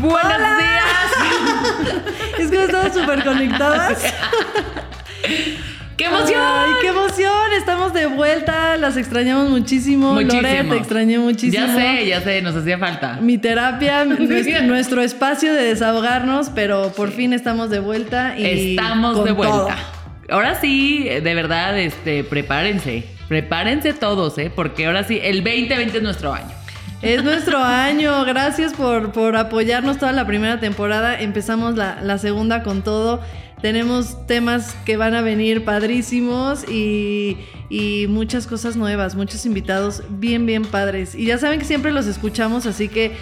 Buenos días. Es que estamos súper conectadas. ¡Qué emoción! Ay, qué emoción. Estamos de vuelta. Las extrañamos muchísimo. Muchísimo. Lore, te extrañé muchísimo. Ya sé, ya sé, nos hacía falta. Mi terapia, nuestro, nuestro espacio de desahogarnos, pero por fin estamos de vuelta. Y Estamos con de vuelta. todo. Ahora sí, de verdad, este, prepárense. Prepárense todos, ¿eh? Porque ahora sí, el 2020 es nuestro año. Es nuestro año. Gracias por, por apoyarnos toda la primera temporada. Empezamos la, la segunda con todo. Tenemos temas que van a venir padrísimos y, y muchas cosas nuevas, muchos invitados bien, bien padres. Y ya saben que siempre los escuchamos, así que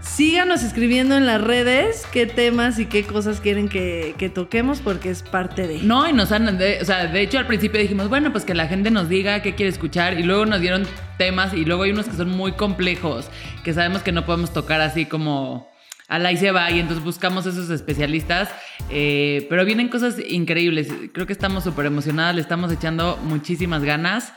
síganos escribiendo en las redes qué temas y qué cosas quieren que, que toquemos porque es parte de... No, y nos han, de- o sea, de hecho al principio dijimos, bueno, pues que la gente nos diga qué quiere escuchar y luego nos dieron temas y luego hay unos que son muy complejos, que sabemos que no podemos tocar así como al ahí se va y entonces buscamos esos especialistas, eh, pero vienen cosas increíbles, creo que estamos súper emocionadas, le estamos echando muchísimas ganas.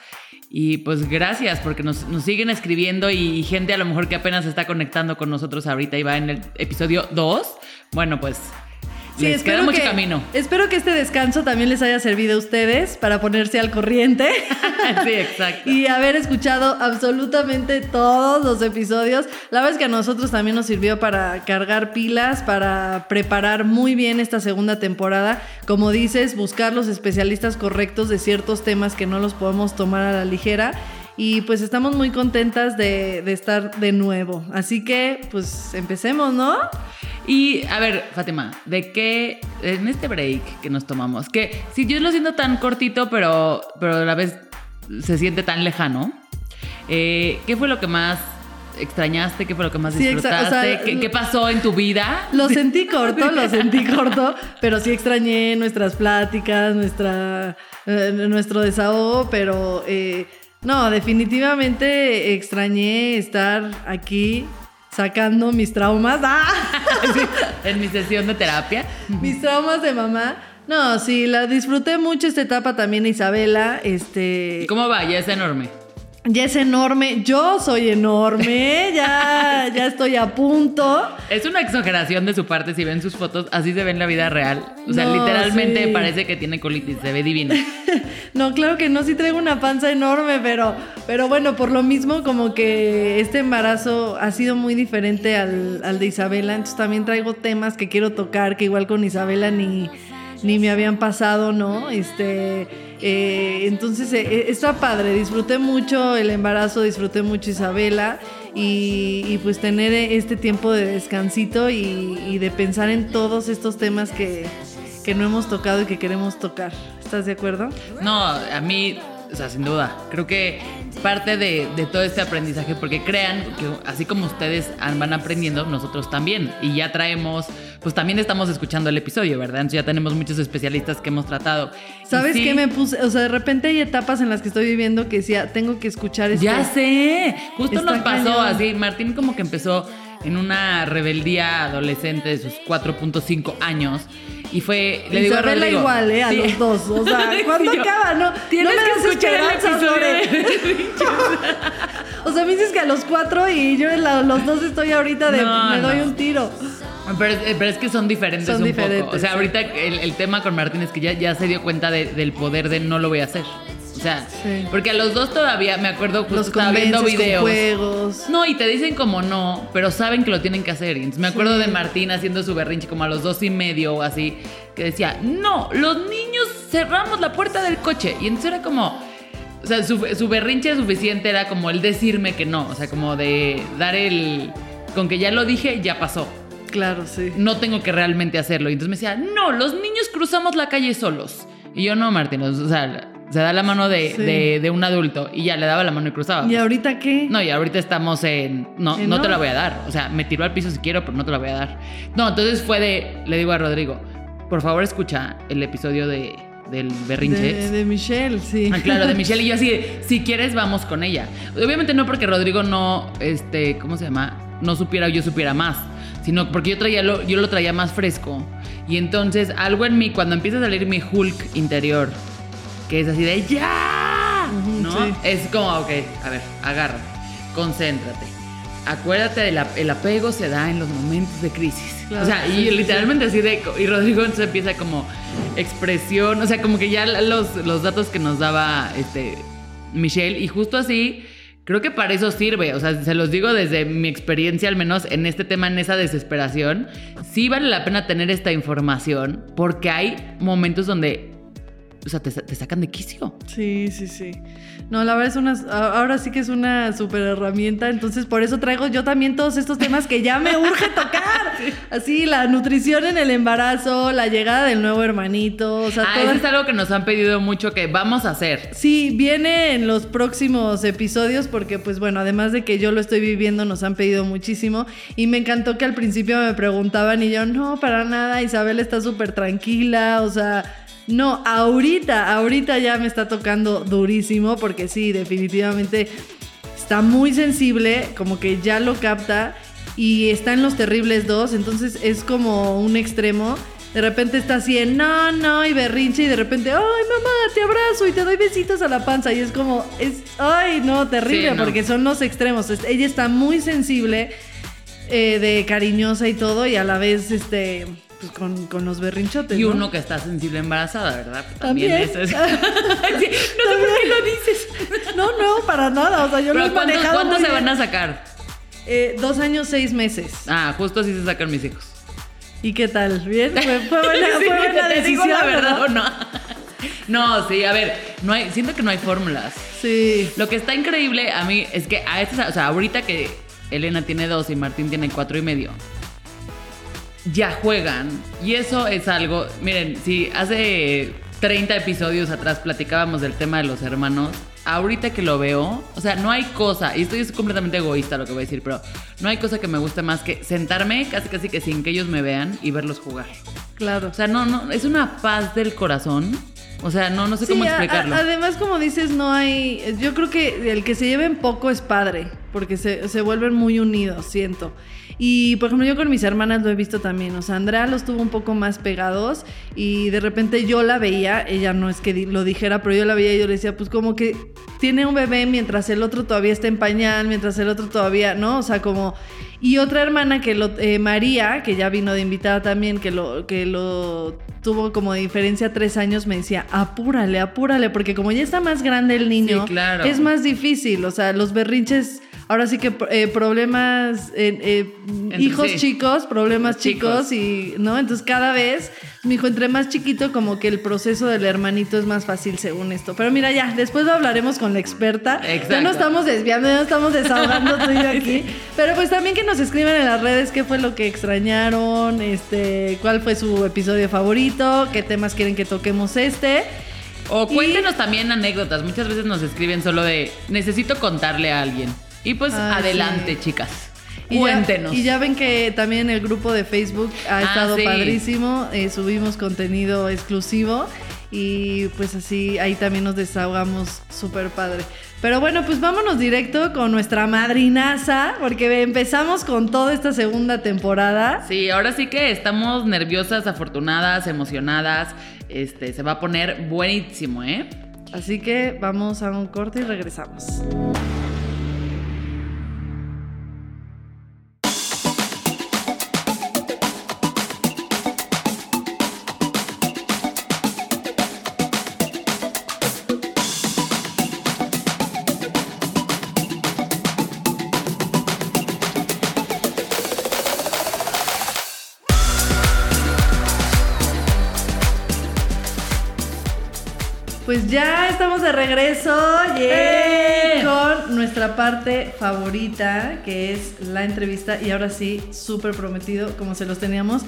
Y pues gracias porque nos, siguen escribiendo y, y gente a lo mejor que apenas está conectando con nosotros ahorita y va en el episodio 2. Bueno, pues les queda mucho que, camino. Espero que este descanso también les haya servido a ustedes para ponerse al corriente. sí, exacto. y haber escuchado absolutamente todos los episodios. La verdad es que a nosotros también nos sirvió para cargar pilas, para preparar muy bien esta segunda temporada. Como dices, buscar los especialistas correctos de ciertos temas que no los podemos tomar a la ligera. Y pues estamos muy contentas de, de estar de nuevo. Así que pues empecemos, ¿no? Y a ver, Fátima, ¿de qué en este break que nos tomamos? Que si yo lo siento tan cortito, pero, pero a la vez se siente tan lejano. eh, ¿Qué fue lo que más extrañaste? ¿Qué fue lo que más Sí, disfrutaste? o sea, ¿Qué, qué pasó en tu vida? Lo sentí corto, lo sentí corto, pero sí extrañé nuestras pláticas, nuestra, eh, nuestro desahogo, pero eh, no, definitivamente extrañé estar aquí sacando mis traumas, ¡ah! en mi sesión de terapia. mis traumas de mamá. No, sí, la disfruté mucho esta etapa también, Isabela. Este, ¿Cómo va? Ya es enorme. Ya es enorme, yo soy enorme, ya, ya estoy a punto. Es una exageración de su parte si ven sus fotos, así se ve en la vida real. O sea, No, literalmente sí. parece que tiene colitis, se ve divina. No, claro que no, sí traigo una panza enorme, pero, pero bueno, por lo mismo como que este embarazo ha sido muy diferente al, al de Isabela, entonces también traigo temas que quiero tocar que igual con Isabela ni, ni me habían pasado, ¿no? Este, eh, entonces eh, está padre, disfruté mucho el embarazo, disfruté mucho Isabela y, pues tener este tiempo de descansito y, y de pensar en todos estos temas que, que no hemos tocado y que queremos tocar. ¿Estás de acuerdo? No, a mí, o sea, sin duda, creo que parte de, de todo este aprendizaje, porque crean que así como ustedes van aprendiendo, nosotros también. Y ya traemos, pues también estamos escuchando el episodio, ¿verdad? Entonces ya tenemos muchos especialistas que hemos tratado. ¿Sabes sí, qué me puse? O sea, de repente hay etapas en las que estoy viviendo que decía, tengo que escuchar esto. Ya sé, justo Está nos pasó cañón. así. Martín como que empezó en una rebeldía adolescente de sus 4.5 años. Y fue, le digo a Isabela Rodrigo, igual, ¿eh? A Sí. los dos. O sea, ¿cuándo yo- acaba? No, Tienes no me que escuchar el episodio. O sea, me dices que a los cuatro y yo la- los dos estoy ahorita de No, me doy no. un tiro. Pero, es- pero es que son diferentes Son un diferentes, poco. O sea, sí. ahorita el, el tema con Martín es que ya, ya se dio cuenta de- del poder de no lo voy a hacer. O sea, Sí. porque a los dos todavía, me acuerdo, justo Los estaba viendo con videos. juegos. No, y te dicen como no, pero saben que lo tienen que hacer. Entonces me acuerdo de Martín haciendo su berrinche como a los dos y medio o así, que decía, no, los niños cerramos la puerta del coche. Y entonces era como, o sea, su, su berrinche suficiente era como el decirme que no, o sea, como de dar el, con que ya lo dije, ya pasó. Claro, sí. No tengo que realmente hacerlo. Y entonces me decía, no, los niños cruzamos la calle solos. Y yo, no, Martín, o sea, se da la mano de, Sí. de- de un adulto y ya le daba la mano y cruzaba. ¿Y ahorita qué? No, y ahorita estamos en. No, Eh, no te no. la voy a dar. O sea, me tiró al piso si quiero, pero no te la voy a dar. No, entonces fue de. Le digo a Rodrigo, por favor, escucha el episodio de, del Berrinches. de, de Michelle, sí. Ah, claro, de Michelle. Y yo así, de, si quieres, vamos con ella. Obviamente no porque Rodrigo no, este, ¿cómo se llama? No supiera o yo supiera más. Sino porque yo, traía lo, yo lo traía más fresco. Y entonces algo en mí, cuando empieza a salir mi Hulk interior, que es así de ¡Ya! ¿No? sí. Es como, ok, a ver, agárrate, concéntrate. Acuérdate del el apego se da en los momentos de crisis. Claro, o sea, sí, y sí, literalmente así de. Y Rodrigo entonces empieza como expresión, o sea, como que ya los, los datos que nos daba este Michelle, y justo así, creo que para eso sirve. O sea, se los digo desde mi experiencia, al menos en este tema, en esa desesperación. Sí vale la pena tener esta información, porque hay momentos donde. O sea, te, te sacan de quicio. Sí, sí, sí. No, la verdad es una, ahora sí que es una super herramienta, entonces por eso traigo yo también todos estos temas que ya me urge tocar. Así, la nutrición en el embarazo, la llegada del nuevo hermanito, o sea, Ah, todas- eso es algo que nos han pedido mucho que vamos a hacer. Sí, viene en los próximos episodios porque pues bueno, además de que yo lo estoy viviendo, nos han pedido muchísimo y me encantó que al principio me preguntaban y yo, no, para nada, Isabel está súper tranquila, o sea, no, ahorita, ahorita ya me está tocando durísimo porque sí, definitivamente está muy sensible, como que ya lo capta y está en los terribles dos, entonces es como un extremo. De repente está así en no, no, y berrinche, y de repente, ay, mamá, te abrazo y te doy besitos a la panza. Y es como, es, ay, no, terrible, Sí, no. porque son los extremos. Ella está muy sensible, eh, de cariñosa y todo, y a la vez, este, pues con, con los berrinchotes. Y ¿no? uno que está sensible embarazada, ¿verdad? Pues También, También. eso es. No sé por qué lo dices. No, no, para nada. O sea, yo lo he ¿cuántos, cuántos se van a sacar? Eh, dos años, seis meses. Ah, justo así se sacan mis hijos. ¿Y qué tal? ¿Bien? Fue, fue buena, Sí, fue buena ¿te digo decisión, la verdad ¿verdad? o no? No, sí, a ver, no hay, siento que no hay fórmulas. Sí. Lo que está increíble a mí es que a estas, o sea, ahorita que Elena tiene dos y Martín tiene cuatro y medio, ya juegan. Y eso es algo, miren, si hace 30 episodios atrás platicábamos del tema de los hermanos, ahorita que lo veo, o sea, no hay cosa, y esto es completamente egoísta lo que voy a decir, pero no hay cosa que me guste más que sentarme casi casi que sin que ellos me vean y verlos jugar. Claro. O sea, no, no, es una paz del corazón. O sea, no, no sé Sí, cómo a- a- explicarlo. además, como dices, no hay. Yo creo que el que se lleven poco es padre, porque se, se vuelven muy unidos, siento. Y por ejemplo, yo con mis hermanas lo he visto también. O sea, Andrea los tuvo un poco más pegados y de repente yo la veía, ella no es que lo dijera, pero yo la veía y yo le decía, pues como que tiene un bebé mientras el otro todavía está en pañal, mientras el otro todavía, ¿no? O sea, como. Y otra hermana que lo, eh, María, que ya vino de invitada también, que lo, que lo tuvo como de diferencia tres años, me decía, apúrale, apúrale, porque como ya está más grande el niño, Sí, claro. es más difícil. O sea, los berrinches, ahora sí que eh, problemas, eh, eh, hijos sí. chicos, problemas chicos, chicos. y, ¿no? Entonces cada vez, mi hijo, entre más chiquito, como que el proceso del hermanito es más fácil según esto. Pero mira, ya, después lo hablaremos con la experta. Ya Exacto. no estamos desviando, ya no estamos desahogando tú y yo aquí. Pero pues también que nos escriban en las redes qué fue lo que extrañaron, este, cuál fue su episodio favorito, qué temas quieren que toquemos este. O Y- cuéntenos también anécdotas. Muchas veces nos escriben solo de necesito contarle a alguien. Y pues Ah, adelante, sí. chicas. Y ya- Cuéntenos. y ya ven que también el grupo de Facebook ha Ah, estado sí. padrísimo. eh, subimos contenido exclusivo. Y pues así ahí también nos desahogamos súper padre. Pero bueno, pues vámonos directo con nuestra madrinaza, porque empezamos con toda esta segunda temporada. Sí, ahora sí que estamos nerviosas, afortunadas, emocionadas. Este, se va a poner buenísimo, ¿eh? Así que vamos a un corte y regresamos. De regreso ¡Eh! con nuestra parte favorita, que es la entrevista. Y ahora sí, súper prometido, como se los teníamos.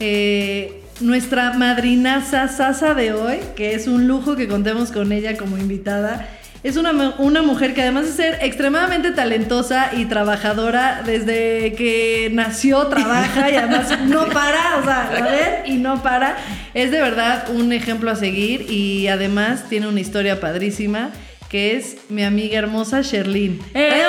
Eh, nuestra madrina Sasa de hoy, que es un lujo que contemos con ella como invitada. Es una, una mujer que además de ser extremadamente talentosa y trabajadora, desde que nació trabaja y además no para, o sea, a ver, y no para. Es de verdad un ejemplo a seguir y además tiene una historia padrísima que es mi amiga hermosa Sherlyn. ¡Eh,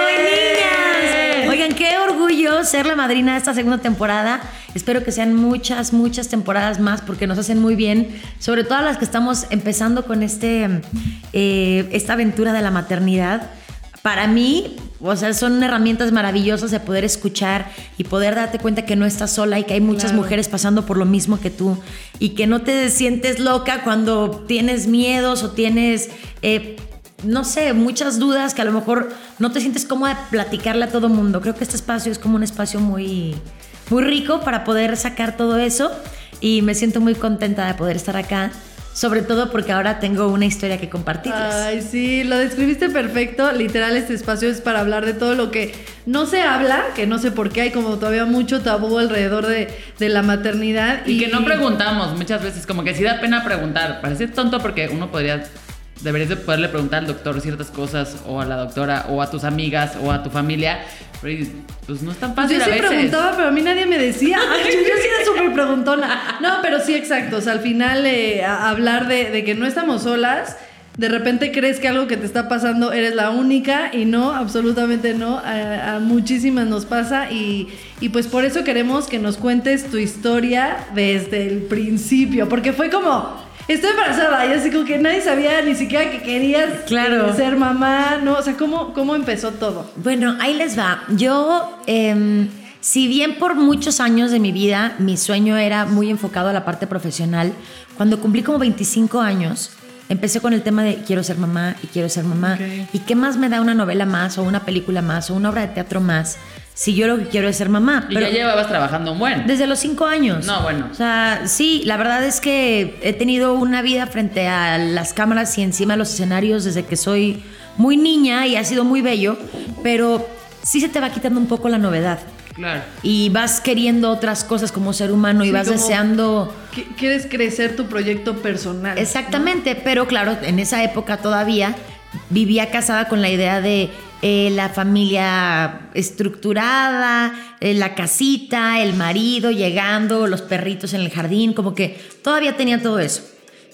niñas! Oigan, qué orgullo ser la madrina de esta segunda temporada. Espero que sean muchas, muchas temporadas más porque nos hacen muy bien. Sobre todo a las que estamos empezando con este, eh, esta aventura de la maternidad. Para mí, o sea, son herramientas maravillosas de poder escuchar y poder darte cuenta que no estás sola y que hay muchas Claro. mujeres pasando por lo mismo que tú y que no te sientes loca cuando tienes miedos o tienes, eh, no sé, muchas dudas que a lo mejor no te sientes cómoda de platicarle a todo mundo. Creo que este espacio es como un espacio muy, muy rico para poder sacar todo eso y me siento muy contenta de poder estar acá, sobre todo porque ahora tengo una historia que compartirles. Ay, sí, lo describiste perfecto. Literal, este espacio es para hablar de todo lo que no se habla, que no sé por qué hay como todavía mucho tabú alrededor de, de la maternidad. Y que no preguntamos muchas veces, como que sí da pena preguntar. Parece tonto porque uno podría, deberías de poderle preguntar al doctor ciertas cosas, o a la doctora, o a tus amigas, o a tu familia. Pues no es tan Pues fácil yo a sí veces. preguntaba, pero a mí nadie me decía. Ay, yo, yo sí era súper preguntona. No, pero sí, exacto. O sea, al final eh, hablar de, de que no estamos solas, de repente crees que algo que te está pasando eres la única y no, absolutamente no. A, a muchísimas nos pasa y, y pues por eso queremos que nos cuentes tu historia desde el principio, porque fue como... Estoy embarazada y así como que nadie sabía ni siquiera que querías Claro. eh, ser mamá, ¿no? O sea, ¿cómo, ¿cómo empezó todo? Bueno, ahí les va. Yo, em, si bien por muchos años de mi vida mi sueño era muy enfocado a la parte profesional, cuando cumplí como 25 años, empecé con el tema de quiero ser mamá y quiero ser mamá. ¿Y qué más me da una novela más o una película más o una obra de teatro más si yo lo que quiero es ser mamá? Y ya llevabas trabajando un buen. Desde los cinco años. No, bueno. O sea, sí, la verdad es que he tenido una vida frente a las cámaras y encima de los escenarios desde que soy muy niña y ha sido muy bello, pero sí se te va quitando un poco la novedad. Claro. Y vas queriendo otras cosas como ser humano y vas deseando... Qu- Quieres crecer tu proyecto personal. Exactamente, pero claro, en esa época todavía vivía casada con la idea de eh, la familia estructurada, eh, la casita, el marido llegando, los perritos en el jardín, como que todavía tenía todo eso.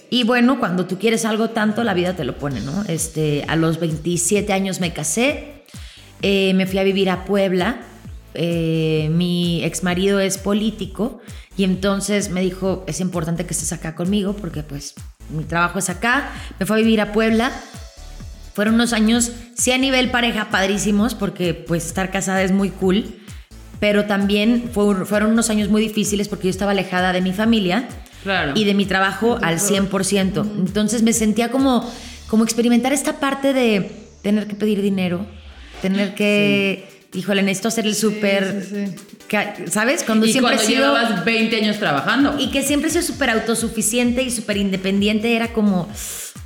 Y bueno, cuando tú quieres algo tanto, la vida te lo pone, ¿no? Este, a los 27 años me casé, eh, me fui a vivir a Puebla. eh, mi ex marido es político y entonces me dijo, es importante que estés acá conmigo porque pues mi trabajo es acá. Me fue a vivir a Puebla. Fueron unos años, sí a nivel pareja, padrísimos porque pues estar casada es muy cool. Pero también fue- fueron unos años muy difíciles porque yo estaba alejada de mi familia Claro. y de mi trabajo al 100%. Entonces me sentía como, como experimentar esta parte de tener que pedir dinero, tener que, híjole, necesito hacer el súper, sí, sí. Que- ¿sabes? Cuando y siempre cuando he sido... llevabas 20 años trabajando. Y que siempre he sido súper autosuficiente y súper independiente, era como,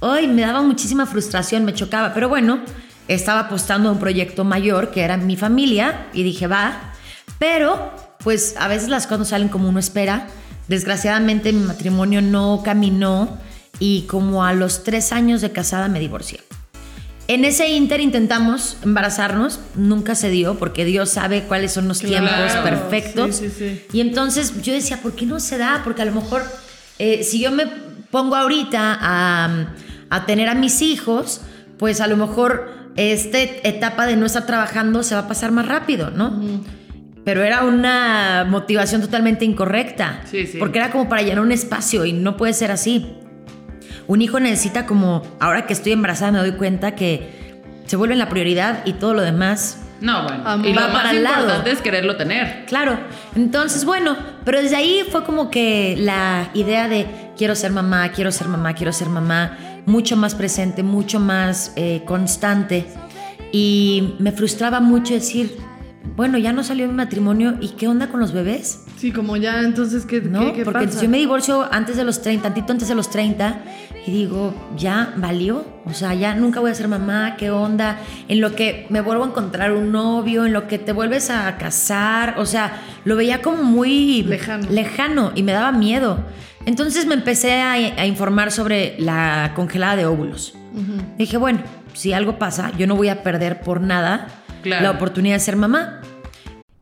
ay, me daba muchísima frustración, me chocaba. Pero bueno, estaba apostando a un proyecto mayor que era mi familia y dije, va. Pero, pues a veces las cosas no salen como uno espera. Desgraciadamente mi matrimonio no caminó y como a los tres años de casada me divorcié. En ese inter intentamos embarazarnos, nunca se dio porque Dios sabe cuáles son los Claro. tiempos perfectos. Sí, sí, sí. Y entonces yo decía, ¿por qué no se da? Porque a lo mejor eh, si yo me pongo ahorita a, a tener a mis hijos, pues a lo mejor esta etapa de no estar trabajando se va a pasar más rápido, ¿no? Pero era una motivación totalmente incorrecta. Sí, sí. Porque era como para llenar un espacio y no puede ser así. Un hijo necesita como, ahora que estoy embarazada me doy cuenta que se vuelve la prioridad y todo lo demás No, bueno. Y lo más para lado. importante es quererlo tener. Claro, entonces bueno, pero desde ahí fue como que la idea de quiero ser mamá, quiero ser mamá, quiero ser mamá, mucho más presente, mucho más eh, constante. Y me frustraba mucho decir, bueno, ya no salió mi matrimonio y qué onda con los bebés, Sí, como ya, entonces, ¿qué, ¿no? qué, qué Porque pasa? yo me divorcio antes de los 30, tantito antes de los 30 y digo, ya valió, o sea, ya nunca voy a ser mamá, qué onda, en lo que me vuelvo a encontrar un novio, en lo que te vuelves a casar, o sea, lo veía como muy Lejano. lejano y me daba miedo. Entonces me empecé a, a informar sobre la congelada de óvulos. Dije, bueno, si algo pasa, yo no voy a perder por nada Claro. la oportunidad de ser mamá.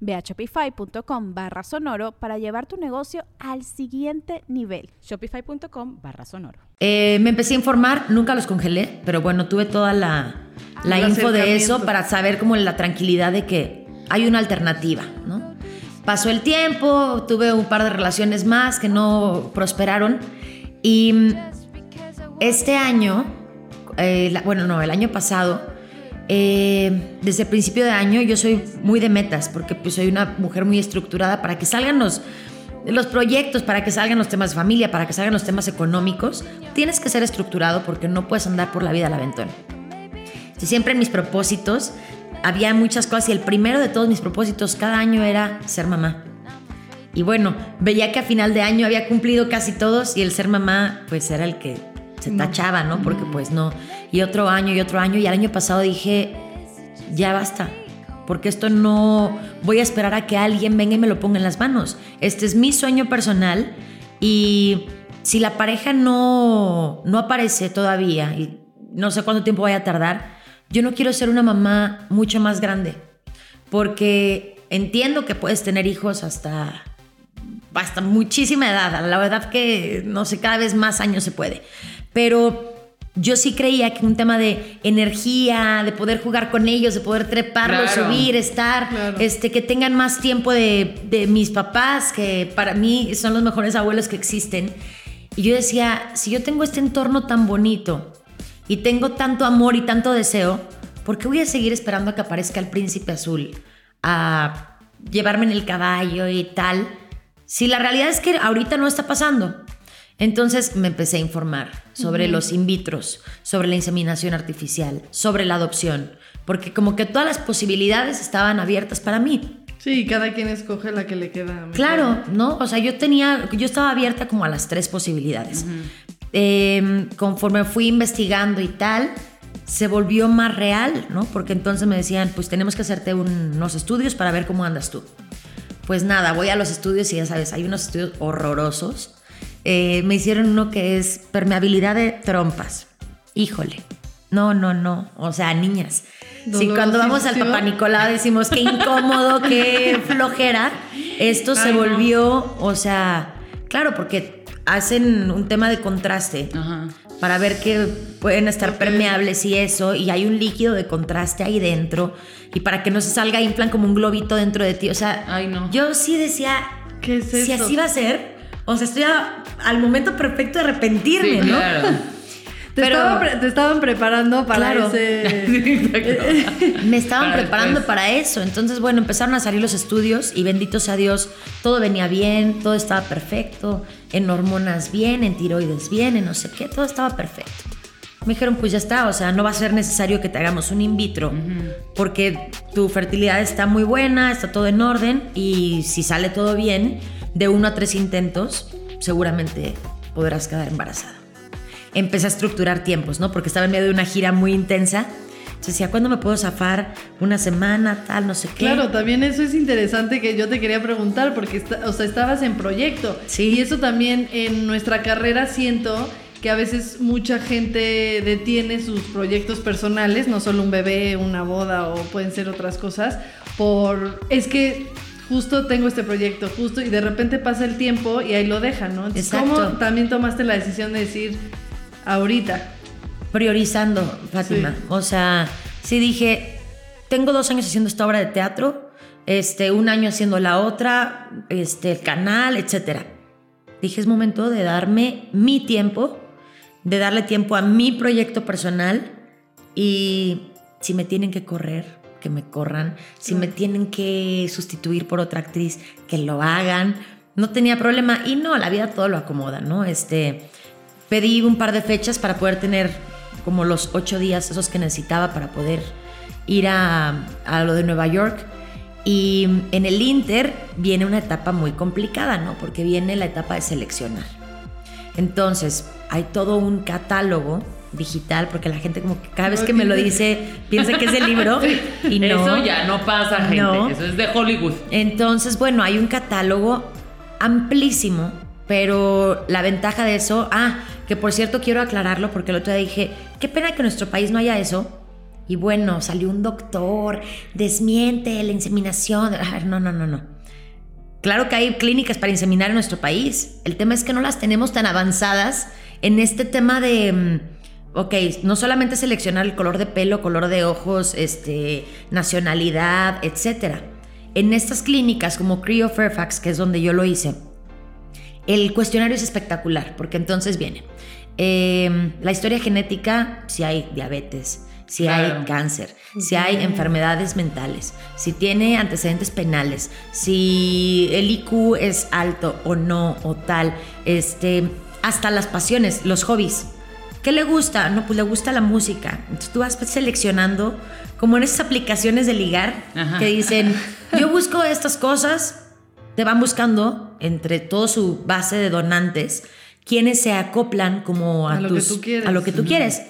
Ve a shopify.com barra sonoro para llevar tu negocio al siguiente nivel. Shopify.com barra sonoro. Eh, me empecé a informar, nunca los congelé, pero bueno, tuve toda la, la El info de eso para saber como la tranquilidad de que hay una alternativa, ¿no? Pasó el tiempo, tuve un par de relaciones más que no prosperaron y mm, este año, eh, la- bueno, no, el año pasado, eh, desde el principio de año yo soy muy de metas porque pues soy una mujer muy estructurada para que salgan los, los proyectos, para que salgan los temas de familia, para que salgan los temas económicos. Tienes que ser estructurado porque no puedes andar por la vida al aventón. Siempre en mis propósitos había muchas cosas y el primero de todos mis propósitos cada año era ser mamá. Y bueno, veía que a final de año había cumplido casi todos y el ser mamá pues era el que se tachaba, ¿no? Porque pues no. Y otro año y otro año y el año pasado dije, ya basta, porque esto no voy a esperar a que alguien venga y me lo ponga en las manos. Este es mi sueño personal y si la pareja no, no aparece todavía y no sé cuánto tiempo vaya a tardar, yo no quiero ser una mamá mucho más grande, porque entiendo que puedes tener hijos hasta hasta muchísima edad. La verdad que, no sé, cada vez más años se puede. Pero yo sí creía que un tema de energía, de poder jugar con ellos, de poder treparlos, Claro. subir, estar, Claro. este, que tengan más tiempo de, de mis papás, que para mí son los mejores abuelos que existen. Y yo decía, si yo tengo este entorno tan bonito y tengo tanto amor y tanto deseo, ¿por qué voy a seguir esperando a que aparezca el príncipe azul? A llevarme en el caballo y tal. Si la realidad es que ahorita no está pasando. Entonces me empecé a informar sobre los in vitros, sobre la inseminación artificial, sobre la adopción, porque como que todas las posibilidades estaban abiertas para mí. Sí, cada quien escoge la que le queda. Claro, ¿no? O sea, yo tenía, yo estaba abierta como a las tres posibilidades. Eh, conforme fui investigando y tal, se volvió más real, ¿no? Porque entonces me decían, pues tenemos que hacerte un- unos estudios para ver cómo andas tú. Pues nada, voy a los estudios y ya sabes, hay unos estudios horrorosos. Eh, me hicieron uno que es permeabilidad de trompas. Híjole. No, no, no. O sea, niñas. Si cuando vamos al. Papá Nicolau decimos qué incómodo, qué flojera, esto se no. volvió, o sea, claro, porque hacen un tema de contraste Ajá. para ver que pueden estar permeables y eso, y hay un líquido de contraste ahí dentro, y para que no se salga inflan como un globito dentro de ti, o sea, Ay, no. yo sí decía, ¿Qué es si así va a ser, o sea, estoy a- al momento perfecto de arrepentirme, Sí, ¿no? claro. Te, Pero- estaba pre- te estaban preparando para Claro. ese. Me estaban Para preparando después. para eso. Entonces, bueno, empezaron a salir los estudios y bendito sea Dios, todo venía bien, todo estaba perfecto, en hormonas bien, en tiroides bien, en no sé qué, todo estaba perfecto. Me dijeron, pues ya está, o sea, no va a ser necesario que te hagamos un in vitro, porque tu fertilidad está muy buena, está todo en orden y si sale todo bien, de uno a tres intentos, seguramente podrás quedar embarazada empecé a estructurar tiempos, ¿no? Porque estaba en medio de una gira muy intensa. Entonces decía, ¿cuándo me puedo zafar? Una semana, tal, no sé qué. Claro, también eso es interesante que yo te quería preguntar, porque o sea, estabas en proyecto. Sí. Y eso también en nuestra carrera siento que a veces mucha gente detiene sus proyectos personales, no solo un bebé, una boda o pueden ser otras cosas, por es que justo tengo este proyecto, justo, y de repente pasa el tiempo y ahí lo dejan, ¿no? Entonces, ¿cómo también tomaste la decisión de decir ahorita? priorizando, Fátima. Sí. O sea, sí dije, tengo dos años haciendo esta obra de teatro, este, un año haciendo la otra, este, el canal, etcétera. Dije, es momento de darme mi tiempo, de darle tiempo a mi proyecto personal y si me tienen que correr, que me corran, si me tienen que sustituir por otra actriz, que lo hagan. No tenía problema y no, la vida todo lo acomoda, ¿no? Este, pedí un par de fechas para poder tener como los ocho días esos que necesitaba para poder ir a, a lo de Nueva York. Y en el Inter viene una etapa muy complicada, ¿no? Porque viene la etapa de seleccionar. Entonces, hay todo un catálogo digital, porque la gente como que cada vez que me lo dice piensa que es el libro y no. Eso ya no pasa, gente. No. Eso es de Hollywood. Entonces, bueno, hay un catálogo amplísimo, pero la ventaja de eso, ah, que por cierto quiero aclararlo porque el otro día dije, qué pena que en nuestro país no haya eso. Y bueno, salió un doctor, desmiente la inseminación. A ver, no, no, no, no. Claro que hay clínicas para inseminar en nuestro país. El tema es que no las tenemos tan avanzadas en este tema de, mm, ok, no solamente seleccionar el color de pelo, color de ojos, este, nacionalidad, etcétera. En estas clínicas como Creo Fairfax, que es donde yo lo hice, el cuestionario es espectacular, porque entonces viene eh, la historia genética, si hay diabetes, si Claro. hay cáncer, si hay enfermedades mentales, si tiene antecedentes penales, si el IQ es alto o no o tal, este, hasta las pasiones, los hobbies. ¿Qué le gusta? No, pues le gusta la música. Entonces tú vas seleccionando, como en esas aplicaciones de ligar, Ajá. que dicen, yo busco estas cosas, te van buscando entre toda su base de donantes quienes se acoplan como a, A lo que tus- tú quieres. a lo que tú quieres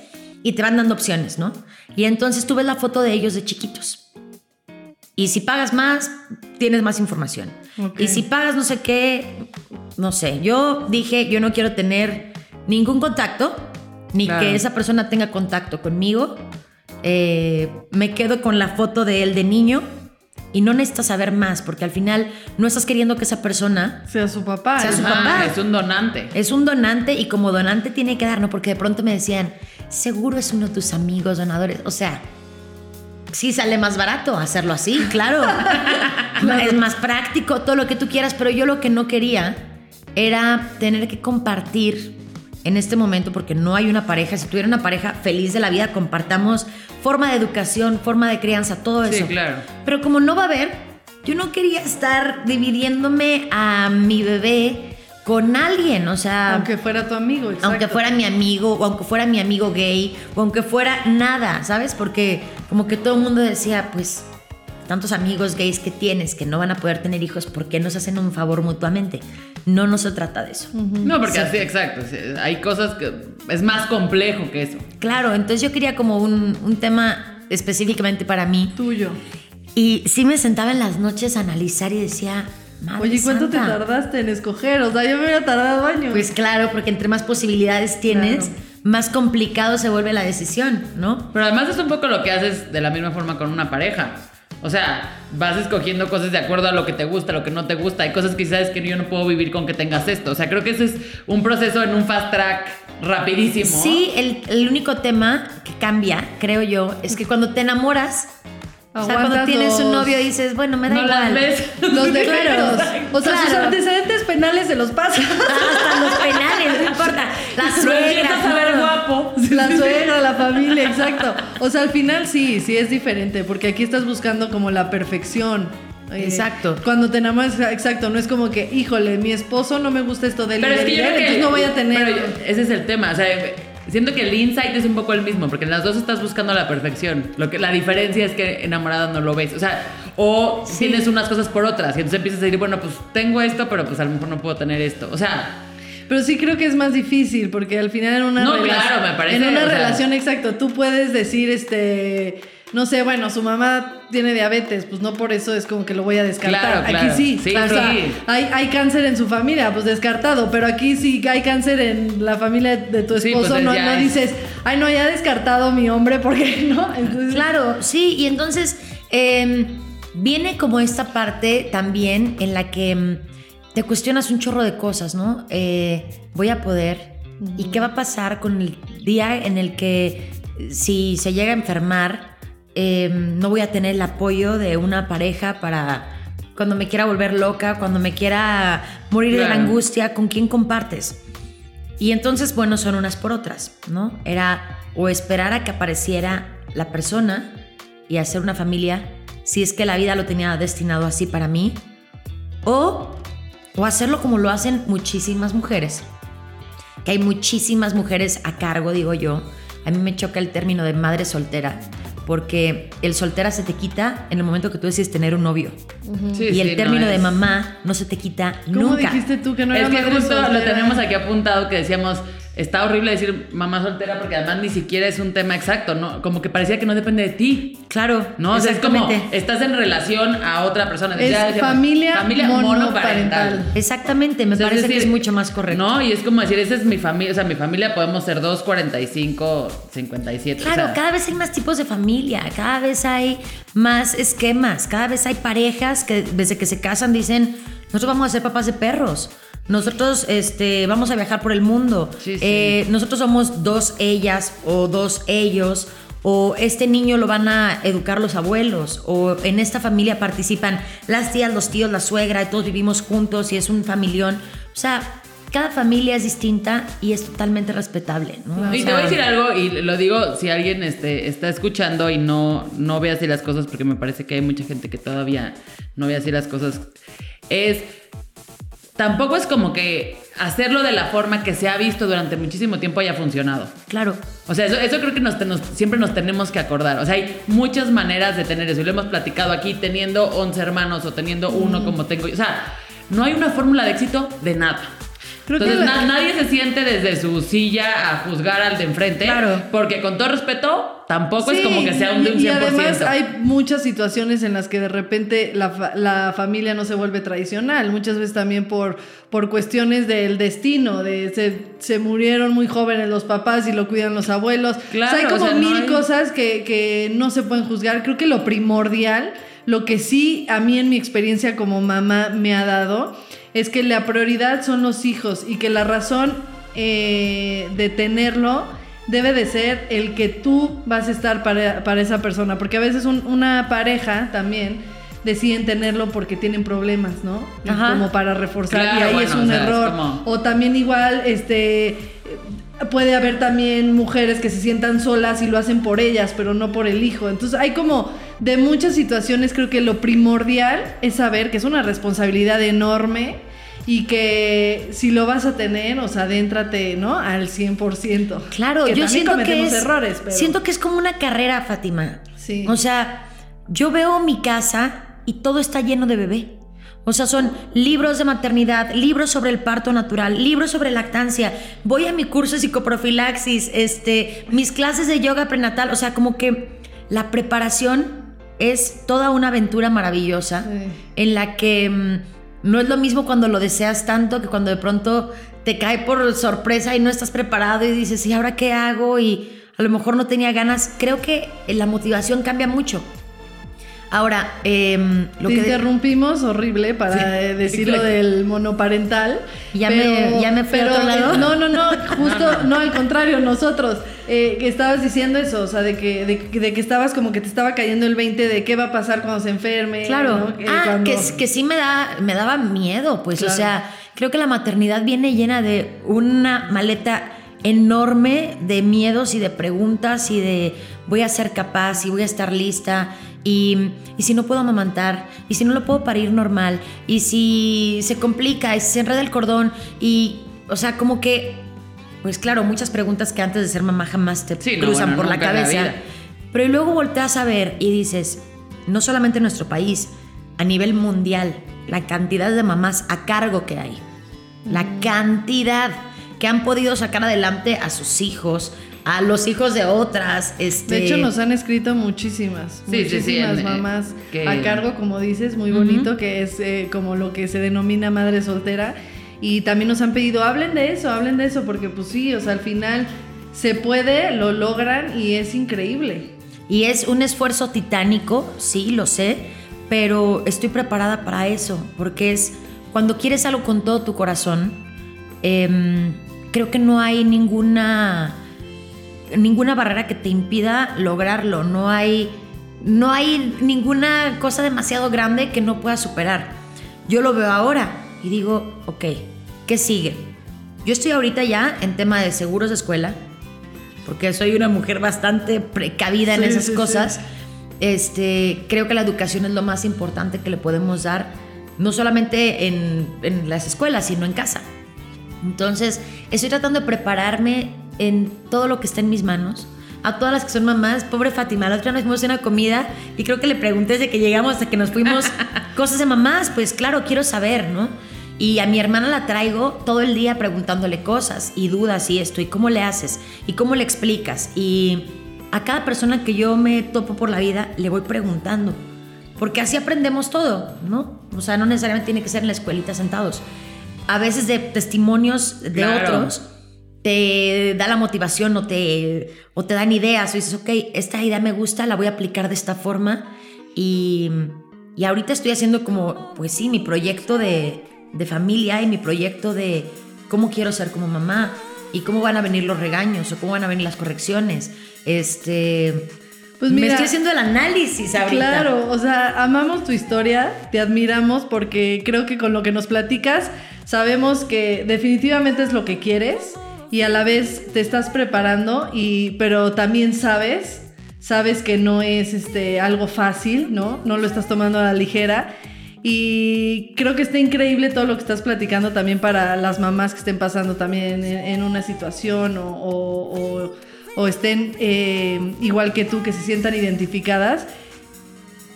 y te van dando opciones, ¿no? Y entonces tú ves la foto de ellos de chiquitos. Y si pagas más, tienes más información. Y si pagas no sé qué, no sé. Yo dije, yo no quiero tener ningún contacto, ni Claro. que esa persona tenga contacto conmigo. Eh, me quedo con la foto de él de niño y no necesitas saber más, porque al final no estás queriendo que esa persona Sea su papá. Sea su papá. Es un donante. es un donante y como donante tiene que dar, ¿no? Porque de pronto me decían, seguro es uno de tus amigos donadores. O sea, sí sale más barato hacerlo así, claro. Es más práctico, todo lo que tú quieras, pero yo lo que no quería era tener que compartir en este momento, porque no hay una pareja. Si tuviera una pareja feliz de la vida, compartamos forma de educación, forma de crianza, todo Sí, eso. claro. Pero como no va a haber, yo no quería estar dividiéndome a mi bebé con alguien, o sea, aunque, Aunque fuera tu amigo, exacto. fuera mi amigo, o aunque fuera mi amigo gay, o aunque fuera nada, ¿sabes? Porque como que todo el mundo decía, pues, tantos amigos gays que tienes que no van a poder tener hijos, ¿por qué no se hacen un favor mutuamente? No, no se trata de eso. No, porque así, exacto. Hay cosas que es más complejo que eso. Claro, entonces yo quería como un, un tema específicamente para mí. Tuyo. Y sí me sentaba en las noches a analizar y decía, Madre Oye, ¿y ¿cuánto te santa". tardaste en escoger? O sea, yo me hubiera tardado años. Pues claro, porque entre más posibilidades tienes, Claro. más complicado se vuelve la decisión, ¿no? Pero además es un poco lo que haces de la misma forma con una pareja. O sea, vas escogiendo cosas de acuerdo a lo que te gusta, lo que no te gusta. Hay cosas que sabes que yo no puedo vivir con que tengas esto. O sea, creo que ese es un proceso en un fast track rapidísimo. Sí, el, el único tema que cambia, creo yo, es que cuando te enamoras, o sea, cuando tienes un novio dices, bueno, me da No igual. las ves. Los defectos. O sea, sus antecedentes penales se los pasan. Hasta los penales, no importa. La suegra. a ver guapo. La suegra, la familia, exacto. O sea, al final sí, sí es diferente, porque aquí estás buscando como la perfección. Eh, Exacto. Cuando te enamoras, exacto, no es como que, híjole, mi esposo no me gusta esto de él, Pero y es que yo creo que. entonces no voy a tener. pero yo- ese es el tema. O sea, siento que el insight es un poco el mismo, porque en las dos estás buscando la perfección. Lo que, la diferencia es que enamorada no lo ves. O sea, o tienes unas cosas por otras. Y entonces empiezas a decir, bueno, pues tengo esto, pero pues a lo mejor no puedo tener esto. O sea, Pero sí creo que es más difícil porque al final en una No, relación. claro, me parece, En una o sea- relación, exacto, tú puedes decir, este. No sé, bueno, su mamá tiene diabetes, pues no por eso es como que lo voy a descartar. Claro, claro. Aquí sí, Sí, o sea, sí. hay, hay cáncer en su familia, pues descartado, pero aquí sí hay cáncer en la familia de tu Sí, esposo, pues, no, no es- dices, ay, no, ya descartado mi hombre, porque no? Entonces, Claro, sí, y entonces eh, viene como esta parte también en la que mm, te cuestionas un chorro de cosas, ¿no? Eh, voy a poder. ¿Y qué va a pasar con el día en el que eh, si se llega a enfermar, eh, no voy a tener el apoyo de una pareja para cuando me quiera volver loca, cuando me quiera morir de la angustia, ¿con quién compartes? Y entonces, bueno, son unas por otras, ¿no? Era o esperar a que apareciera la persona y hacer una familia, si es que la vida lo tenía destinado así para mí, o, o hacerlo como lo hacen muchísimas mujeres, que hay muchísimas mujeres a cargo, digo yo. A mí me choca el término de madre soltera, porque el soltera se te quita en el momento que tú decides tener un novio. Sí, y sí, el no término de mamá no se te quita ¿Cómo nunca. dijiste tú que no era es que justo lo tenemos aquí apuntado que decíamos, está horrible decir mamá soltera porque además ni siquiera es un tema exacto, ¿no? Como que parecía que no depende de ti. Claro, No, o sea, es como estás en relación a otra persona. Es Ya decíamos, familia monoparental. monoparental. Exactamente, me O sea, parece es que es mucho más correcto. No, y es como decir, esa es mi familia, o sea, mi familia podemos ser 2, 45, 57. Claro, o sea, cada vez hay más tipos de familia, cada vez hay más esquemas, cada vez hay parejas que desde que se casan dicen, nosotros vamos a ser papás de perros, nosotros este, vamos a viajar por el mundo, Sí, sí. Eh, nosotros somos dos ellas o dos ellos, o este niño lo van a educar los abuelos, o en esta familia participan las tías, los tíos, la suegra, y todos vivimos juntos y es un familión. O sea, cada familia es distinta y es totalmente respetable. ¿no? O Y te voy a decir algo, y lo digo si alguien este, está escuchando y no, no ve así las cosas, porque me parece que hay mucha gente que todavía no ve así las cosas, es, tampoco es como que hacerlo de la forma que se ha visto durante muchísimo tiempo haya funcionado. Claro. O sea, eso, eso creo que nos, nos- siempre nos tenemos que acordar. O sea, hay muchas maneras de tener eso. Y lo hemos platicado aquí teniendo 11 hermanos o teniendo uno como tengo. yo. O sea, no hay una fórmula de éxito de nada. Creo Entonces, na- nadie se siente desde su silla a juzgar al de enfrente. Claro. Porque con todo respeto, tampoco es como que sea un de un y- 100%. Y además hay muchas situaciones en las que de repente la, la familia no se vuelve tradicional, muchas veces también por, por cuestiones del destino, de se, se murieron muy jóvenes los papás y lo cuidan los abuelos. Claro, o sea, hay como o sea, no mil hay- cosas que, que no se pueden juzgar. Creo que lo primordial, lo que sí a mí en mi experiencia como mamá me ha dado, es que la prioridad son los hijos y que la razón eh, de tenerlo debe de ser el que tú vas a estar para, para esa persona, porque a veces un- una pareja también deciden tenerlo porque tienen problemas, ¿no? Ajá. Como para reforzar Claro, y ahí bueno, es o un es error. como- O también igual, este, puede haber también mujeres que se sientan solas y lo hacen por ellas, pero no por el hijo. Entonces hay como de muchas situaciones, creo que lo primordial es saber que es una responsabilidad enorme y que si lo vas a tener, o sea, adéntrate, ¿no? Al 100%. Claro, que yo siento que cometemos es errores, pero siento que es como una carrera, Fátima. Sí. O sea, yo veo mi casa y todo está lleno de bebé. O sea, son libros de maternidad, libros sobre el parto natural, libros sobre lactancia. Voy a mi curso de psicoprofilaxis, este, mis clases de yoga prenatal. O sea, como que la preparación es toda una aventura maravillosa Sí. en la que mm, no es lo mismo cuando lo deseas tanto que cuando de pronto te cae por sorpresa y no estás preparado y dices, ¿y ahora qué hago? Y a lo mejor no tenía ganas. Creo que la motivación cambia mucho. Ahora, em, lo Te que... interrumpimos horrible para eh, decir lo del monoparental. Ya me- ya me fui a pero, otro lado. eh, No, no, no, justo, no, al contrario, nosotros, eh, que estabas diciendo eso, o sea, de que, de, que- de que estabas como que te estaba cayendo el 20 de qué va a pasar cuando se enferme. Claro. ah, cuando- que, que sí me, da, me daba miedo, pues, Claro. o sea, creo que la maternidad viene llena de una maleta enorme de miedos y de preguntas y de voy a ser capaz y voy a estar lista y, y si no puedo amamantar y si no lo puedo parir normal y si se complica y si se enreda el cordón y, o sea, como que, pues claro, muchas preguntas que antes de ser mamá jamás te Sí, no, cruzan bueno, por la cabeza. Pero luego volteas a ver y dices, no solamente en nuestro país, a nivel mundial, la cantidad de mamás a cargo que hay, la cantidad que han podido sacar adelante a sus hijos, a los hijos de otras. Este... De hecho, nos han escrito muchísimas, Sí, sí, sí, muchísimas en- eh, mamás que- a cargo, como dices, muy bonito, que es eh, como lo que se denomina madre soltera. Y también nos han pedido, hablen de eso, hablen de eso, porque pues sí, o sea, al final se puede, lo logran y es increíble. Y es un esfuerzo titánico, sí, lo sé, pero estoy preparada para eso, porque es cuando quieres algo con todo tu corazón, em, creo que no hay ninguna, ninguna barrera que te impida lograrlo, no hay, no hay ninguna cosa demasiado grande que no puedas superar. Yo lo veo ahora y digo, ok, ¿qué sigue? Yo estoy ahorita ya en tema de seguros de escuela, porque soy una mujer bastante precavida en Sí, esas sí, sí. cosas. Este, creo que la educación es lo más importante que le podemos dar, no solamente en, en las escuelas, sino en casa. Entonces, estoy tratando de prepararme en todo lo que está en mis manos. A todas las que son mamás, pobre Fátima, la otra nos fuimos a una comida y creo que le pregunté desde que llegamos hasta que nos fuimos cosas de mamás, pues claro, quiero saber, ¿no? Y a mi hermana la traigo todo el día preguntándole cosas y dudas y esto, y cómo le haces, y cómo le explicas. Y a cada persona que yo me topo por la vida le voy preguntando. Porque así aprendemos todo, ¿no? O sea, no necesariamente tiene que ser en la escuelita sentados. A veces de testimonios de Claro. otros te da la motivación o te, o te dan ideas o dices, ok, esta idea me gusta, la voy a aplicar de esta forma. Y, y ahorita estoy haciendo como, pues sí, mi proyecto de, de familia y mi proyecto de cómo quiero ser como mamá y cómo van a venir los regaños o cómo van a venir las correcciones. Este, Pues me estoy haciendo el análisis ahorita. Claro, o sea, amamos tu historia, te admiramos porque creo que con lo que nos platicas sabemos que definitivamente es lo que quieres y a la vez te estás preparando y pero también sabes sabes que no es este algo fácil, ¿no? No lo estás tomando a la ligera. Y creo que está increíble todo lo que estás platicando también para las mamás que estén pasando también en, en una situación o, o- o- o estén eh, igual que tú, que se sientan identificadas.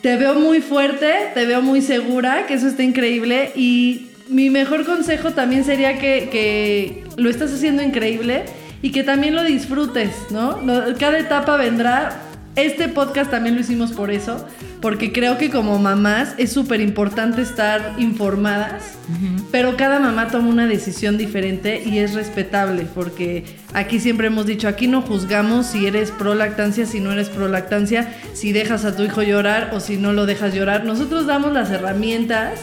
Te veo muy fuerte, te veo muy segura, que eso está increíble. Y mi mejor consejo también sería que, que lo estás haciendo increíble y que también lo disfrutes, ¿no? No- Cada etapa vendrá. Este podcast también lo hicimos por eso, porque creo que como mamás es súper importante estar informadas, pero cada mamá toma una decisión diferente y es respetable, porque aquí siempre hemos dicho, aquí no juzgamos si eres pro lactancia, si no eres pro lactancia, si dejas a tu hijo llorar o si no lo dejas llorar. Nosotros damos las herramientas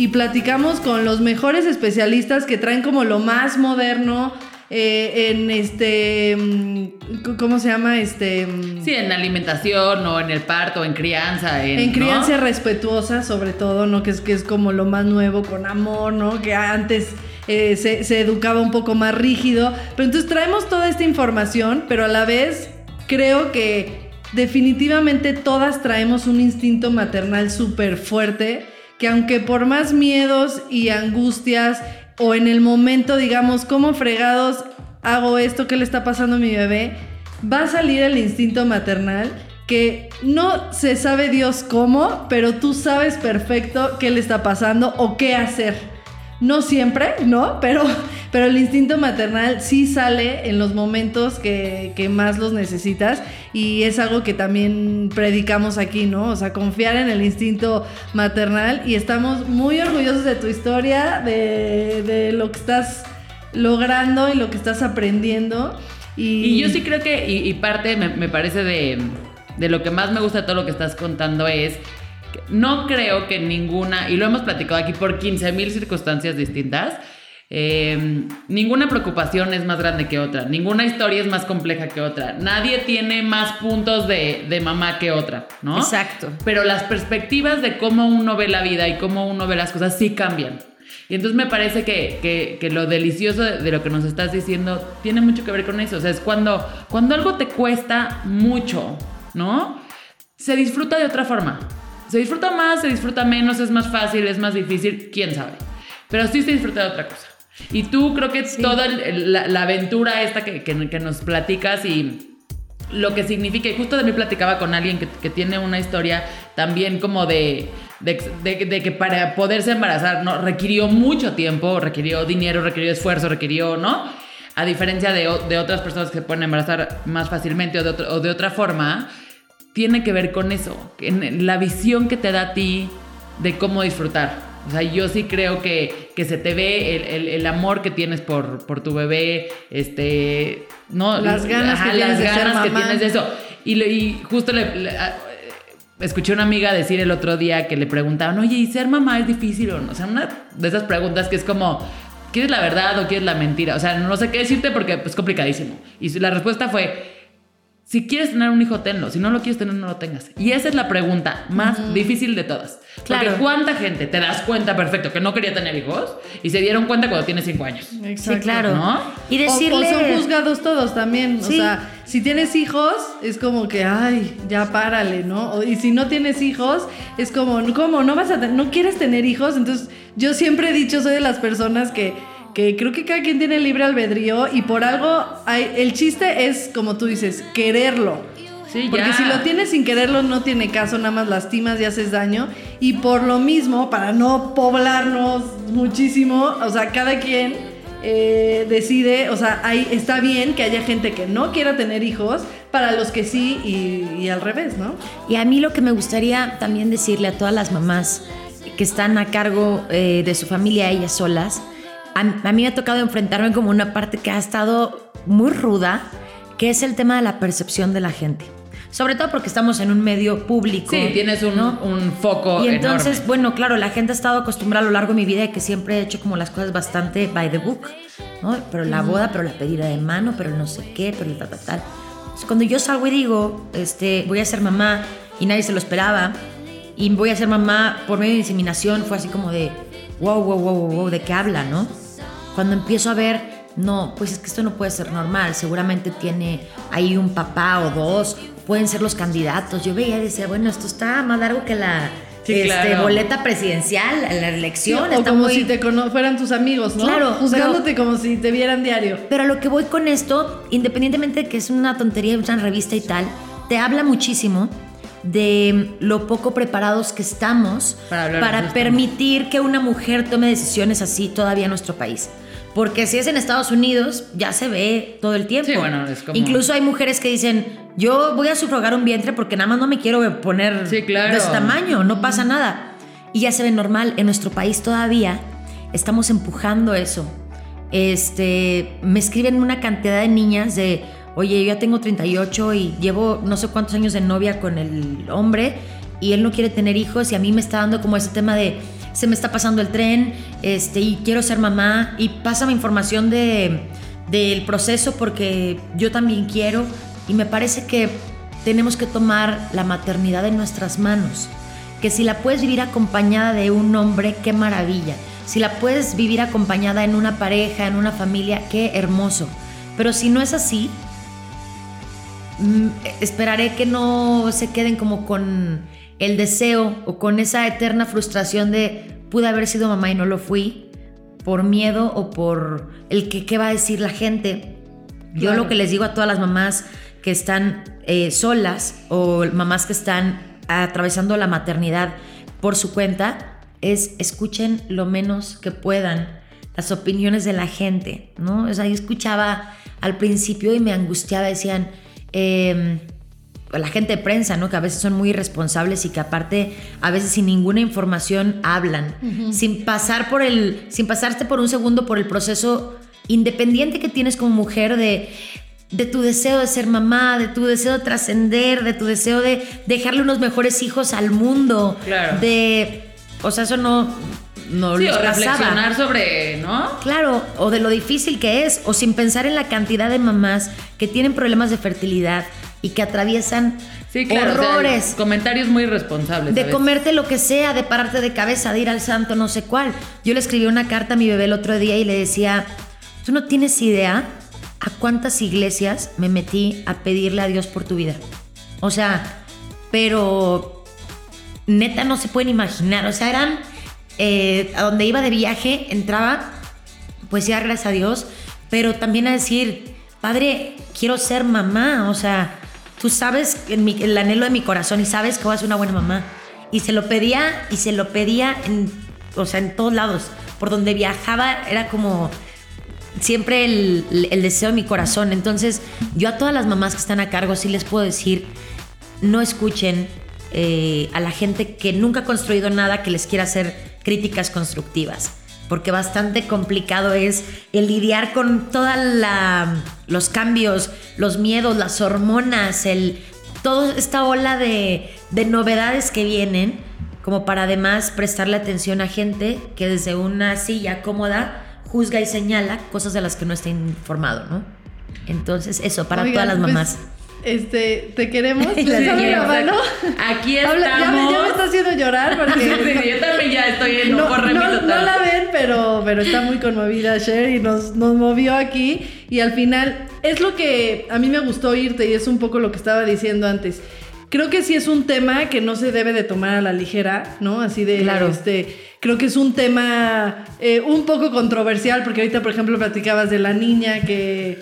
y platicamos con los mejores especialistas que traen como lo más moderno eh, en este, mm, ¿cómo se llama? Este... mm, Sí, en alimentación o en el parto, en crianza. En, en ¿no? crianza respetuosa, sobre todo, ¿no? Que es, que es como lo más nuevo, con amor, ¿no? Que antes eh, se, se educaba un poco más rígido. Pero entonces traemos toda esta información, pero a la vez creo que definitivamente todas traemos un instinto maternal súper fuerte, que aunque por más miedos y angustias o en el momento digamos, ¿cómo fregados hago esto? ¿Qué le está pasando a mi bebé? Va a salir el instinto maternal que no se sabe Dios cómo, pero tú sabes perfecto qué le está pasando o qué hacer. No siempre, ¿no? Pero, pero el instinto maternal sí sale en los momentos que, que más los necesitas y es algo que también predicamos aquí, ¿no? O sea, confiar en el instinto maternal y estamos muy orgullosos de tu historia, de, de lo que estás logrando y lo que estás aprendiendo. Y, yo sí creo que, y, parte me, parece de, de lo que más me gusta de todo lo que estás contando es, no creo que ninguna, y lo hemos platicado aquí por 15 mil circunstancias distintas, eh, ninguna preocupación es más grande que otra, ninguna historia es más compleja que otra, nadie tiene más puntos de, de mamá que otra, ¿no? Exacto. Pero las perspectivas de cómo uno ve la vida y cómo uno ve las cosas sí cambian. Y entonces me parece que, que- que lo delicioso de, de lo que nos estás diciendo tiene mucho que ver con eso. O sea, es cuando, cuando algo te cuesta mucho, ¿no? Se disfruta de otra forma. Se disfruta más, se disfruta menos, es más fácil, es más difícil, quién sabe. Pero sí se disfruta de otra cosa. Y tú creo que toda el- la, la aventura esta que, que- que nos platicas y lo que significa, y justo también platicaba con alguien que, que tiene una historia también como de, de, de- de que para poderse embarazar, ¿no? Requirió mucho tiempo, requirió dinero, requirió esfuerzo, requirió, ¿no? a diferencia de, de otras personas que se pueden embarazar más fácilmente o de, otro- o de otra forma, tiene que ver con eso, en la visión que te da a ti de cómo disfrutar. O sea, yo sí creo que, que se te ve el, el- el amor que tienes por, por tu bebé, este, ¿no? Las ganas que tienes las de ser ganas que tienes de eso. Y, le- y justo le, le- escuché a una amiga decir el otro día que le preguntaban, oye, ¿y ser mamá es difícil o no? O sea, una de esas preguntas que es como, ¿quieres la verdad o quieres la mentira? O sea, no sé qué decirte porque es complicadísimo. Y la respuesta fue, si quieres tener un hijo, tenlo. Si no lo quieres tener, no lo tengas. Y esa es la pregunta más difícil de todas. Claro. Porque ¿cuánta gente te das cuenta perfecto que no quería tener hijos y se dieron cuenta cuando tienes cinco años? Exacto. Sí, claro. ¿No? Y decirle... O, son juzgados todos también. Sí. O sea, si tienes hijos, es como que, ay, ya párale, ¿no? O- y si no tienes hijos, es como, ¿cómo? ¿No vas a no quieres tener hijos? Entonces, yo siempre he dicho, soy de las personas que, que creo que cada quien tiene libre albedrío y por algo, hay, el chiste es, como tú dices, quererlo. Sí, Porque ya. si lo tienes sin quererlo, no tiene caso, nada más lastimas y haces daño. Y por lo mismo, para no poblarnos muchísimo, o sea, cada quien eh, decide, o sea, ahí está bien que haya gente que no quiera tener hijos, para los que sí y, y al revés, ¿no? Y a mí lo que me gustaría también decirle a todas las mamás que están a cargo eh, de su familia ellas solas, a, a mí me ha tocado enfrentarme como una parte que ha estado muy ruda, que es el tema de la percepción de la gente. Sobre todo porque estamos en un medio público. Sí, tienes un, ¿no? un foco Y entonces, enorme. bueno, claro, la gente ha estado acostumbrada a lo largo de mi vida de que siempre he hecho como las cosas bastante by the book, ¿no? Pero la boda, pero la pedida de mano, pero el no sé qué, pero el tal, tal, tal. Entonces, cuando yo salgo y digo, este, voy a ser mamá y nadie se lo esperaba, y voy a ser mamá por medio de inseminación, fue así como de, wow, wow, wow, wow, wow, ¿de qué habla, no? Cuando empiezo a ver, no, pues es que esto no puede ser normal, seguramente tiene ahí un papá o dos, pueden ser los candidatos. Yo veía y decía, bueno, esto está más largo que la Sí, este, claro. boleta presidencial, la elección. o está como muy- si te fueran tus amigos, ¿no? Claro, Juzgándote como si te vieran diario. Pero a lo que voy con esto, independientemente de que es una tontería, una revista y tal, te habla muchísimo de lo poco preparados que estamos Para permitir que una mujer tome decisiones así todavía en nuestro país. Porque si es en Estados Unidos, ya se ve todo el tiempo. Sí, bueno, es como- Incluso hay mujeres que dicen, yo voy a sufragar un vientre porque nada más no me quiero poner Sí, claro. de ese tamaño, no pasa nada. Y ya se ve normal. En nuestro país todavía estamos empujando eso. Este, me escriben una cantidad de niñas de, oye, yo ya tengo 38 y llevo no sé cuántos años de novia con el hombre y él no quiere tener hijos y a mí me está dando como ese tema de, se me está pasando el tren, este, y quiero ser mamá y pásame información de, del proceso porque yo también quiero y me parece que tenemos que tomar la maternidad en nuestras manos que si la puedes vivir acompañada de un hombre, qué maravilla. Si la puedes vivir acompañada en una pareja, en una familia, qué hermoso. Pero si no es así, esperaré que no se queden como con el deseo o con esa eterna frustración de pude haber sido mamá y no lo fui por miedo o por el que qué va a decir la gente. Yo Claro. lo que les digo a todas las mamás que están eh, solas o mamás que están atravesando la maternidad por su cuenta es escuchen lo menos que puedan las opiniones de la gente, ¿no? O sea, yo escuchaba al principio y me angustiaba, decían, eh, la gente de prensa, ¿no? Que a veces son muy irresponsables y que aparte a veces sin ninguna información hablan, sin pasar por el, sin pasarte por un segundo por el proceso independiente que tienes como mujer de de tu deseo de ser mamá, de tu deseo de trascender, de tu deseo de dejarle unos mejores hijos al mundo, Claro. de, o sea, eso no, no Sí, les o pasaba. reflexionar sobre, ¿no? Claro, o de lo difícil que es, o sin pensar en la cantidad de mamás que tienen problemas de fertilidad y que atraviesan Sí, claro. o sea, horrores. comentarios muy irresponsables. de comerte lo que sea, de pararte de cabeza, de ir al santo, no sé cuál. Yo le escribí una carta a mi bebé el otro día y le decía, tú no tienes idea a cuántas iglesias me metí a pedirle a Dios por tu vida. O sea, pero neta no se pueden imaginar. O sea, eran eh, a donde iba de viaje, entraba, pues ya gracias a Dios, pero también a decir, padre, quiero ser mamá. O sea, tú sabes el anhelo de mi corazón y sabes que voy a ser una buena mamá. Y se lo pedía y se lo pedía en, o sea, en todos lados. Por donde viajaba era como, siempre el, deseo en mi corazón. Entonces, yo a todas las mamás que están a cargo sí les puedo decir, no escuchen eh, a la gente que nunca ha construido nada que les quiera hacer críticas constructivas. Porque bastante complicado es el lidiar con todos los cambios, los miedos, las hormonas, el, toda esta ola de, de novedades que vienen, como para además prestarle atención a gente que desde una silla cómoda juzga y señala cosas de las que no está informado, ¿no? Entonces, eso, para Oigan, todas las pues, mamás. Este, te queremos. Las ¿Les hablo quiero. la mano? Aquí estamos. ya, me, ya me está haciendo llorar porque Sí, yo también ya estoy en no, no- no la ven, pero, pero está muy conmovida Cher y nos, nos movió aquí. Y al final es lo que a mí me gustó oírte y es un poco lo que estaba diciendo antes. Creo que sí es un tema que no se debe de tomar a la ligera, ¿no? Así de, Claro. este, creo que es un tema eh, un poco controversial porque ahorita, por ejemplo, platicabas de la niña que,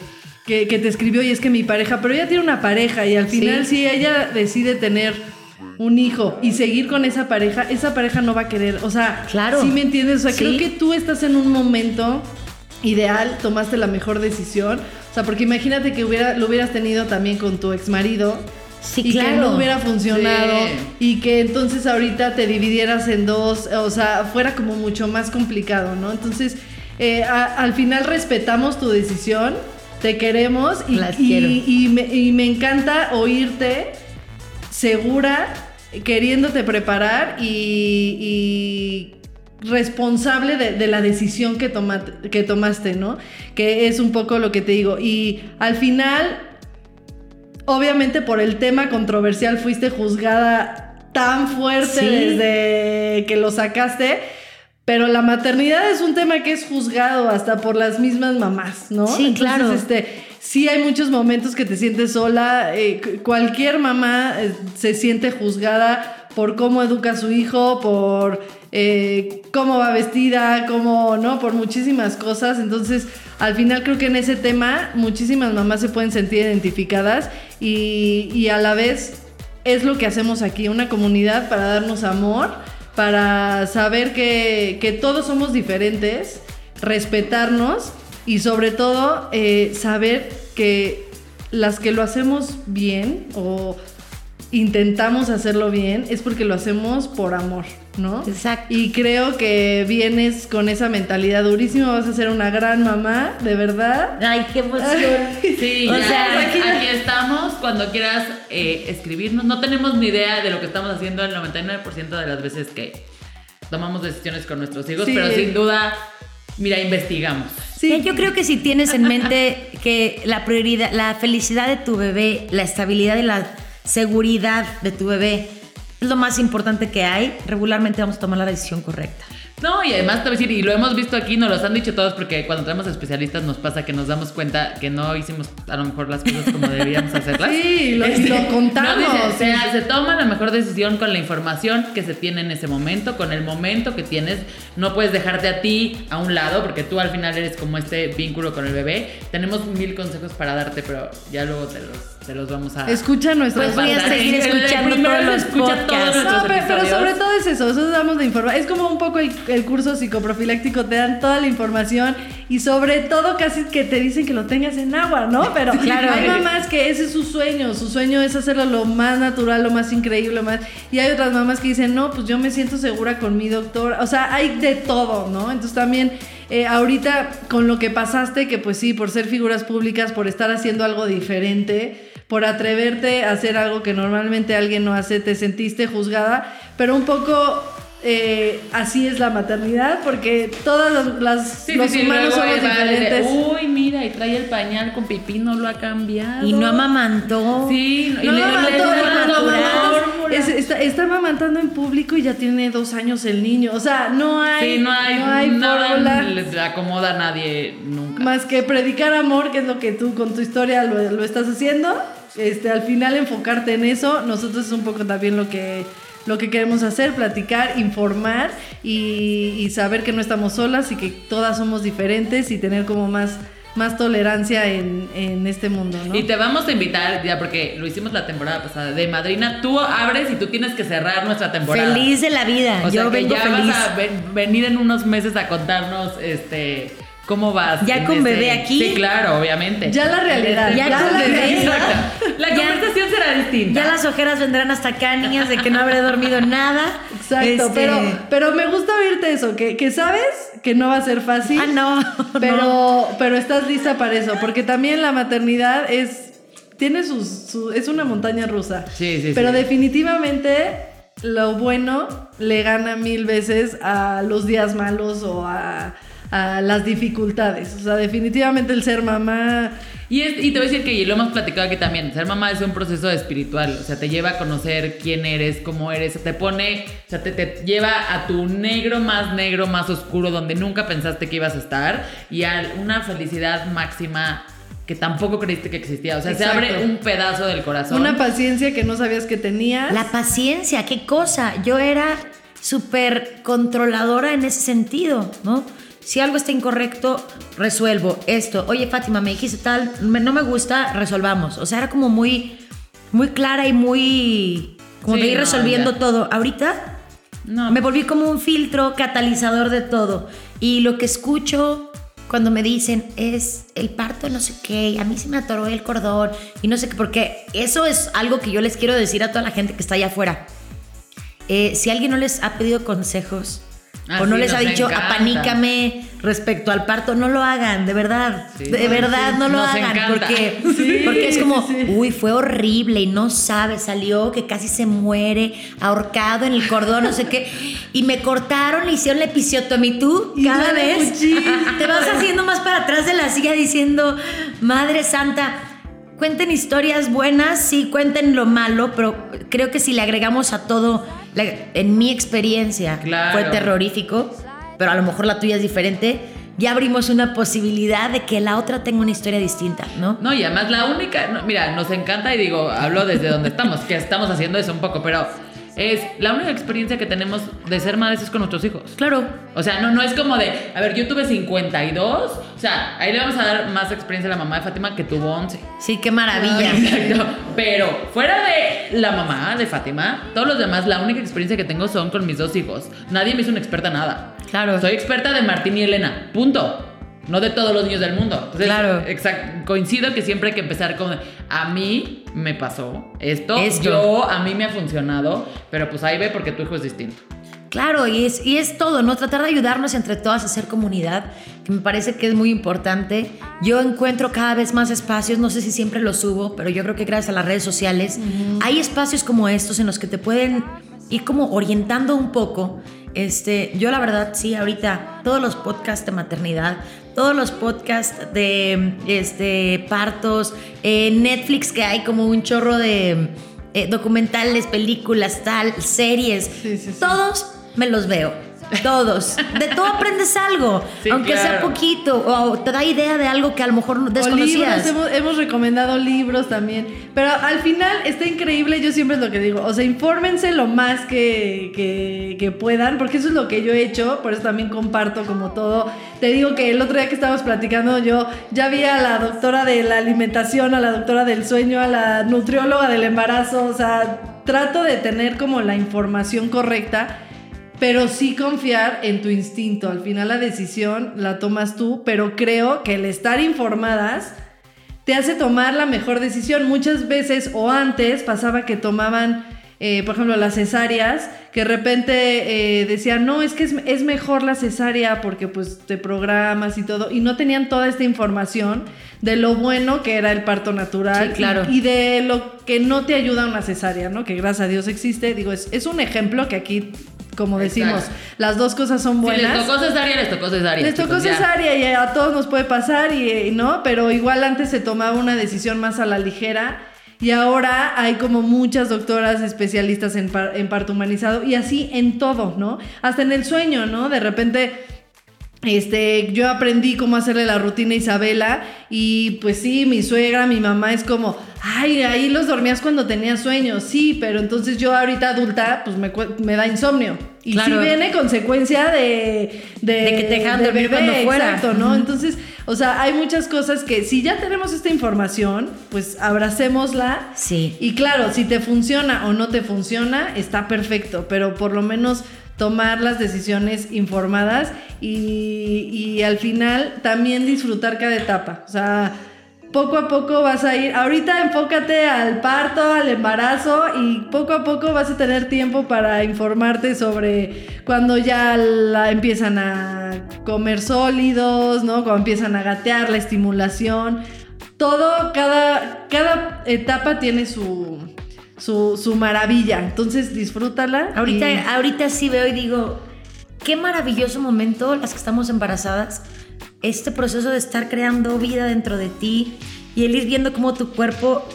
que, que te escribió y es que mi pareja, pero ella tiene una pareja y al final si ella decide tener un hijo y seguir con esa pareja, esa pareja no va a querer, o sea, Claro. ¿sí me entiendes? O sea, Sí. creo que tú estás en un momento ideal, tomaste la mejor decisión, o sea, porque imagínate que hubiera, lo hubieras tenido también con tu ex marido. Sí, y que no hubiera funcionado Sí. y que entonces ahorita te dividieras en dos, o sea, fuera como mucho más complicado, ¿no? Entonces, eh, a- al final respetamos tu decisión, te queremos y, Las y- quiero. y me, y me encanta oírte segura, queriéndote preparar y, y responsable de, de la decisión que, toma- que tomaste, ¿no? Que es un poco lo que te digo. Y al final, obviamente por el tema controversial fuiste juzgada tan fuerte Sí. desde que lo sacaste. Pero la maternidad es un tema que es juzgado hasta por las mismas mamás, ¿no? Sí, claro. Este, sí hay muchos momentos que te sientes sola. eh, cualquier mamá eh, se siente juzgada por cómo educa a su hijo, por eh, cómo va vestida, cómo, ¿no? Por muchísimas cosas. Entonces, al final creo que en ese tema muchísimas mamás se pueden sentir identificadas y, y a la vez es lo que hacemos aquí, una comunidad para darnos amor, para saber que, todos somos diferentes, respetarnos y sobre todo eh, saber que las que lo hacemos bien o intentamos hacerlo bien es porque lo hacemos por amor, ¿no? Exacto. Y creo que vienes con esa mentalidad durísima, vas a ser una gran mamá, de verdad. Ay, qué emoción. Sí, O ya, sea, aquí, aquí estamos. Cuando quieras eh, escribirnos, no tenemos ni idea de lo que estamos haciendo el 99% de las veces que tomamos decisiones con nuestros hijos, Sí. pero sin duda, mira, investigamos. Sí, Yo creo que si tienes en mente que la prioridad, la felicidad de tu bebé, la estabilidad y la seguridad de tu bebé es lo más importante que hay, regularmente vamos a tomar la decisión correcta. No, y además te voy a decir, y lo hemos visto aquí, nos los han dicho todos, porque cuando tenemos especialistas nos pasa que nos damos cuenta que no hicimos a lo mejor las cosas como deberíamos hacerlas. Sí, lo- Este, lo contamos. dicen, o sea, se toma la mejor decisión con la información que se tiene en ese momento, con el momento que tienes. No puedes dejarte a ti a un lado, porque tú al final eres como este vínculo con el bebé. Tenemos mil consejos para darte, pero ya luego te los, te los vamos a... Escucha nuestras Pues voy a seguir El escuchando primero todos los escucha todos nuestros No, pero, pero sobre todo es eso, nosotros damos la información. Es como un poco el, el curso psicoprofiláctico, te dan toda la información y sobre todo casi que te dicen que lo tengas en agua, ¿no? Pero Claro. hay mamás que ese es su sueño, su sueño es hacerlo lo más natural, lo más increíble, lo más... Y hay otras mamás que dicen, no, pues yo me siento segura con mi doctor. O sea, hay de todo, ¿no? Entonces también... eh, ahorita con lo que pasaste, que pues sí, por ser figuras públicas, por estar haciendo algo diferente, por atreverte a hacer algo que normalmente alguien no hace, te sentiste juzgada, pero un poco eh, así es la maternidad, porque todas las, las- Sí, los sí, humanos somos de, diferentes. Uy, mira, y trae el pañal con pipí, no lo ha cambiado. Y no amamantó. Sí, y No, le- no, le- no, le- no, le- no, no, la no, fórmula. es- está, está amamantando en público y ya tiene dos años el niño. O sea, no hay, Sí, no hay, nada fórmula le acomoda a nadie nunca. más que predicar amor, que es lo que tú con tu historia lo, lo estás haciendo. Este, al final enfocarte en eso, nosotros es un poco también lo que lo que queremos hacer, platicar, informar y, y saber que no estamos solas y que todas somos diferentes y tener como más, más tolerancia en, en este mundo, ¿no? Y te vamos a invitar, ya porque lo hicimos la temporada pasada, de madrina, tú abres y tú tienes que cerrar nuestra temporada. Feliz de la vida. O sea Yo que vengo ya feliz. vas a ven- venir en unos meses a contarnos este ¿Cómo vas? Ya con bebé aquí. Sí, claro, obviamente. Ya la realidad. Ya la con bebé. Exacto. La Ya- conversación será distinta. Ya las ojeras vendrán hasta acá, niñas, de que no habré dormido nada. Exacto, Este, pero, pero me gusta oírte eso, que, que sabes que no va a ser fácil. Ah, no. Pero, no. pero estás lista para eso, porque también la maternidad es. Tiene sus. su- es una montaña rusa. Sí, sí, Pero sí. definitivamente lo bueno le gana mil veces a los días malos o a, a las dificultades. O sea, definitivamente el ser mamá. Y, es- y te voy a decir que y lo hemos platicado aquí también, ser mamá es un proceso espiritual, o sea, te lleva a conocer quién eres, cómo eres, te pone, o sea, te, te lleva a tu negro más negro, más oscuro, donde nunca pensaste que ibas a estar, y a una felicidad máxima que tampoco creíste que existía, o sea, Exacto. se abre un pedazo del corazón. Una paciencia que no sabías que tenías. La paciencia, qué cosa. Yo era súper controladora en ese sentido, ¿no? Si algo está incorrecto, resuelvo esto. Oye, Fátima, me dijiste tal, me- no me gusta, resolvamos. O sea, era como muy, muy clara y muy... Como Sí, de ir no, resolviendo ya. todo. Ahorita no, me volví como un filtro catalizador de todo. Y lo que escucho cuando me dicen es el parto no sé qué, y a mí se me atoró el cordón y no sé qué, porque eso es algo que yo les quiero decir a toda la gente que está allá afuera. Eh, si alguien no les ha pedido consejos Ah, o no sí, les ha dicho encanta. apanícame respecto al parto, no lo hagan, de verdad. Sí. de Sí, verdad, no lo nos hagan, porque, porque es como, uy, fue horrible y no sabe, salió que casi se muere, ahorcado en el cordón, no sé qué. Y me cortaron, le hicieron la episiotomía y tú cada vez te vas haciendo más para atrás de la silla diciendo, Madre Santa, cuenten historias buenas, sí, cuenten lo malo, pero creo que si le agregamos a todo, la- en mi experiencia Claro. fue terrorífico, pero a lo mejor la tuya es diferente, ya abrimos una posibilidad de que la otra tenga una historia distinta, ¿no? No, y además la única, no, mira, nos encanta y digo, hablo desde donde estamos, que estamos haciendo eso un poco, pero es la única experiencia que tenemos de ser madres es con nuestros hijos. Claro. O sea, no, no es como de, a ver, yo tuve 52, o sea, ahí le vamos a dar más experiencia a la mamá de Fátima que tuvo 11. Sí, qué maravilla. Exacto. Pero fuera de la mamá de Fátima, todos los demás, la única experiencia que tengo son con mis dos hijos. Nadie me hizo una experta en nada. Claro. Soy experta de Martín y Elena. Punto. No de todos los niños del mundo. Entonces, Claro. exact- coincido que siempre hay que empezar con a mí me pasó esto, Esto. yo a mí me ha funcionado, pero pues ahí ve porque tu hijo es distinto. Claro, y es, y es todo, ¿no? Tratar de ayudarnos entre todas a hacer comunidad, que me parece que es muy importante. Yo encuentro cada vez más espacios, no sé si siempre los subo, pero yo creo que gracias a las redes sociales hay espacios como estos en los que te pueden ir como orientando un poco. Este, yo la verdad sí, ahorita todos los podcasts de maternidad, todos los podcasts de este, partos, en Netflix que hay como un chorro de eh, documentales, películas, tal, series, Sí, sí, sí. todos me los veo. Todos. De todo aprendes algo. Sí, aunque sea claro. poquito. O te da idea de algo que a lo mejor O libros, desconocías. hemos, hemos recomendado libros también. Pero al final está increíble, yo siempre es lo que digo. O sea, infórmense lo más que, que, que puedan, porque eso es lo que yo he hecho, por eso también comparto como todo. Te digo que el otro día que estábamos platicando, yo ya vi a la doctora de la alimentación, a la doctora del sueño, a la nutrióloga del embarazo. O sea, trato de tener como la información correcta. Pero sí confiar en tu instinto. Al final la decisión la tomas tú, pero creo que el estar informadas te hace tomar la mejor decisión. Muchas veces o antes pasaba que tomaban, eh, por ejemplo, las cesáreas, que de repente eh, decían, no, es que es, es mejor la cesárea porque pues te programas y todo, y no tenían toda esta información de lo bueno que era el parto natural Sí, claro. y, y de lo que no te ayuda una cesárea, ¿no? Que gracias a Dios existe. Digo, es, es un ejemplo que aquí, como decimos, Exacto. las dos cosas son Si buenas. les tocó cesárea, les tocó cesárea. Les tocó chicos, ya. cesárea y a todos nos puede pasar y, y no, pero igual antes se tomaba una decisión más a la ligera y ahora hay como muchas doctoras especialistas en, par- en parto humanizado y así en todo, ¿no? Hasta en el sueño, ¿no? De repente este, yo aprendí cómo hacerle la rutina a Isabela y pues sí, mi suegra, mi mamá es como, ay, ahí los dormías cuando tenías sueño, sí, pero entonces yo ahorita adulta, pues me, me da insomnio. Y Claro. sí viene consecuencia de... De, De que te dejaban dormir cuando fuera. Exacto, ¿no? Entonces, o sea, hay muchas cosas que si ya tenemos esta información, pues abracémosla. Sí. Y claro, si te funciona o no te funciona, está perfecto, pero por lo menos tomar las decisiones informadas y, al final también disfrutar cada etapa. O sea, poco a poco vas a ir, ahorita enfócate al parto, al embarazo y poco a poco vas a tener tiempo para informarte sobre cuando ya empiezan a comer sólidos, ¿no? Cuando empiezan a gatear, la estimulación. Todo, cada, cada etapa tiene su, su, su maravilla. Entonces disfrútala. Ahorita, y- ahorita sí veo y digo, qué maravilloso momento las que estamos embarazadas, este proceso de estar creando vida dentro de ti y el ir viendo cómo tu cuerpo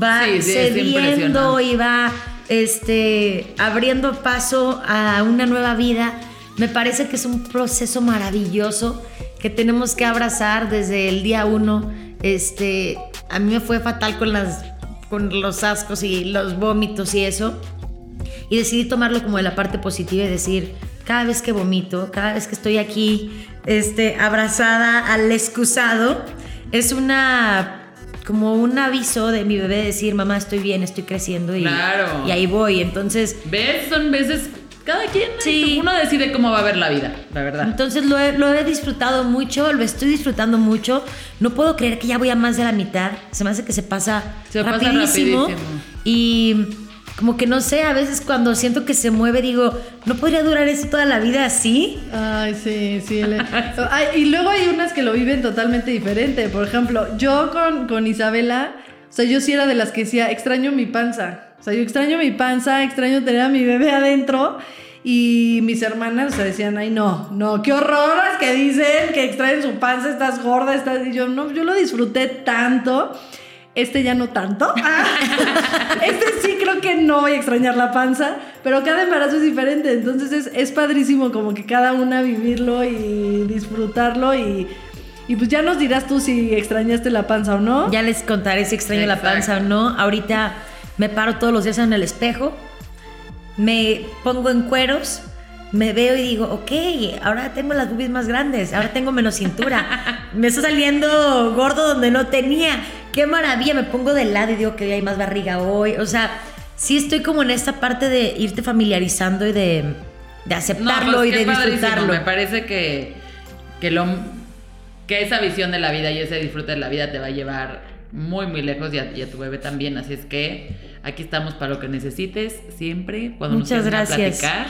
va Sí, sí, es cediendo y va este, abriendo paso a una nueva vida. Me parece que es un proceso maravilloso que tenemos que abrazar desde el día uno. Este, a mí me fue fatal con las con los ascos y los vómitos y eso. Y decidí tomarlo como de la parte positiva y decir, cada vez que vomito, cada vez que estoy aquí, este, abrazada al excusado, es una como un aviso de mi bebé decir, mamá, estoy bien, estoy creciendo y, Claro. y ahí voy. Entonces, ¿Ves? Son veces. Cada quien. Sí. Uno decide cómo va a ver la vida, la verdad. entonces lo he, lo he disfrutado mucho, lo estoy disfrutando mucho. No puedo creer que ya voy a más de la mitad. Se me hace que se pasa, Se pasa rapidísimo. rapidísimo. Y como que no sé, a veces cuando siento que se mueve digo, ¿no podría durar eso toda la vida así? Ay, sí, sí. le- Ay, y luego hay unas que lo viven totalmente diferente. Por ejemplo, yo con, con Isabela, o sea, yo sí era de las que decía, extraño mi panza. O sea, yo extraño mi panza, extraño tener a mi bebé adentro. Y mis hermanas, o sea, decían, ay, no, no, qué horror las que dicen que extraen su panza, estás gorda, estás... Y yo, no, yo lo disfruté tanto. Este ya no tanto. este sí creo que no voy a extrañar la panza, pero cada embarazo es diferente, entonces es, es padrísimo como que cada una vivirlo y disfrutarlo y, y pues ya nos dirás tú si extrañaste la panza o no. Ya les contaré si extraño la panza o no. Ahorita me paro todos los días en el espejo, me pongo en cueros, me veo y digo, ok, ahora tengo las boobies más grandes, ahora tengo menos cintura, me está saliendo gordo donde no tenía. Qué maravilla, me pongo de lado y digo que hoy hay más barriga hoy. O sea, sí estoy como en esta parte de irte familiarizando y de, de aceptarlo pues, y qué de disfrutarlo. Me parece que, que, lo, que esa visión de la vida y ese disfrute de la vida te va a llevar muy, muy lejos y a, y a tu bebé también. Así es que aquí estamos para lo que necesites siempre. Cuando Muchas nos quieras platicar,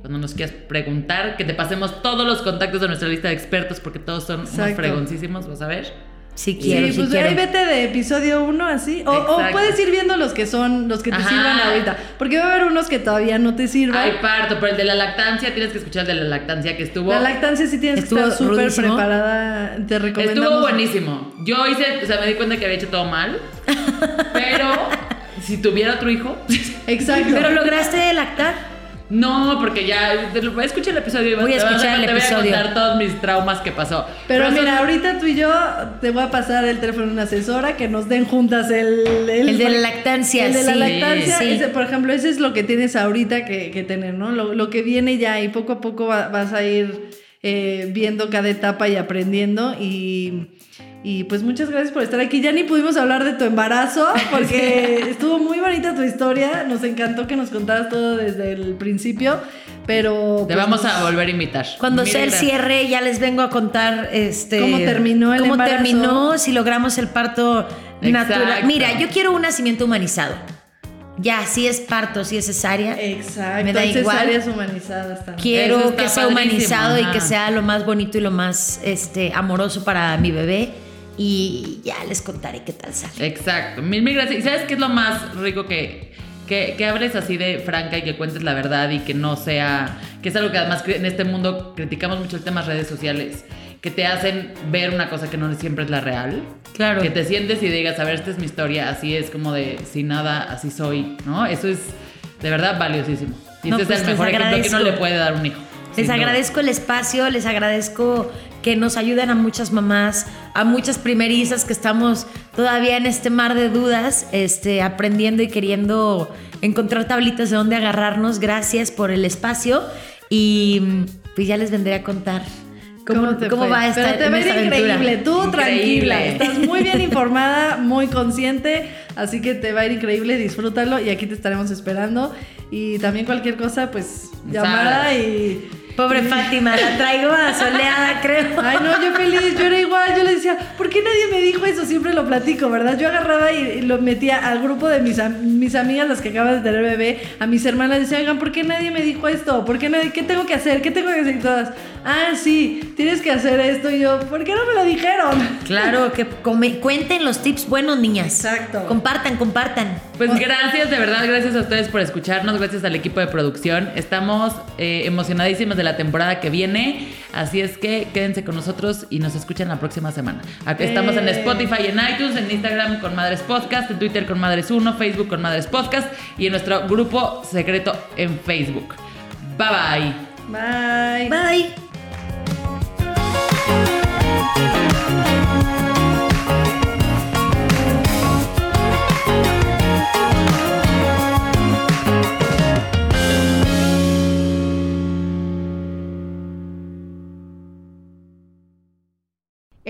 cuando nos quieras preguntar, que te pasemos todos los contactos de nuestra lista de expertos porque todos son unos Exacto. fregoncísimos, vas a ver. Sí quiero, sí, sí, pues quiero. ahí vete de episodio 1 así. O, puedes ir viendo los que son, los que te Ajá. sirvan ahorita. Porque va a haber unos que todavía no te sirvan. Ay, parto, pero el de la lactancia, tienes que escuchar el de la lactancia que estuvo. la lactancia sí tienes que Estuvo estar súper preparada. Te recomendamos. Estuvo buenísimo. Yo hice, o sea, me di cuenta que había hecho todo mal. Pero si tuviera otro hijo, Exacto. Pero lograste lactar. No, porque ya escuchar el episodio y Voy a escuchar el te voy a contar todos mis traumas que pasó. Pero mira, ahorita tú y yo te voy a pasar el teléfono de una asesora que nos den juntas el... El de la lactancia, El de la lactancia, sí. ese, por ejemplo, ese es lo que tienes ahorita que, que tener, ¿no? Lo, lo que viene ya y poco a poco va- vas a ir eh, viendo cada etapa y aprendiendo y... Y pues muchas gracias por estar aquí. Ya ni pudimos hablar de tu embarazo porque estuvo muy bonita tu historia. Nos encantó que nos contaras todo desde el principio, pero... Te pues, vamos a volver a invitar. Cuando Mil sea el cierre, ya les vengo a contar este ¿Cómo terminó el cómo embarazo? terminó, si logramos el parto natural. Mira, yo quiero un nacimiento humanizado. Ya, si es parto, si es cesárea. Exacto. Me da igual. cesáreas humanizadas también. Quiero que sea padrísimo, humanizado y que sea lo más bonito y lo más este, amoroso para mi bebé. Y ya les contaré qué tal sale. Exacto. Mil, mil gracias. ¿Y sabes qué es lo más rico que, que, que hables así de franca y que cuentes la verdad y que no sea. que es algo que además en este mundo criticamos mucho el tema de redes sociales, que te hacen ver una cosa que no siempre es la real. Claro. Que te sientes y digas, a ver, esta es mi historia, así es como de sin nada, así soy, ¿no? Eso es de verdad valiosísimo. Y No, este pues es el les mejor ejemplo que uno le puede dar un hijo. Les duda. agradezco el espacio, les agradezco que nos ayuden a muchas mamás, a muchas primerizas que estamos todavía en este mar de dudas, este, aprendiendo y queriendo encontrar tablitas de dónde agarrarnos. Gracias por el espacio y mm, pues ya les vendré a contar ¿Cómo, te cómo va a estar? Pero te increíble. Tú Increíble. tranquila. Estás muy bien informada, muy consciente. Así que te va a ir increíble. Disfrútalo. Y aquí te estaremos esperando. Y también cualquier cosa, pues llamada y. Pobre Fátima, la traigo asoleada, creo. Ay, no, yo feliz, yo era igual, yo le decía, ¿por qué nadie me dijo eso? Siempre lo platico, ¿verdad? Yo agarraba y, lo metía al grupo de mis, mis amigas, las que acaban de tener bebé, a mis hermanas, decía, oigan, ¿por qué nadie me dijo esto? ¿Por qué nadie, qué tengo que hacer? ¿Qué tengo que hacer? Y todas, ah, sí, tienes que hacer esto. Y yo, ¿por qué no me lo dijeron? Claro, que come- cuenten los tips buenos, niñas. Exacto. Compartan, compartan. Pues gracias, de verdad, gracias a ustedes por escucharnos, gracias al equipo de producción. Estamos eh, emocionadísimos de la temporada que viene, así es que quédense con nosotros y nos escuchan la próxima semana. Aquí Estamos en Eh. Spotify, en iTunes, en Instagram con Madres Podcast, en Twitter con Madres 1, Facebook con Madres Podcast y en nuestro grupo secreto en Facebook. Bye bye. Bye. Bye.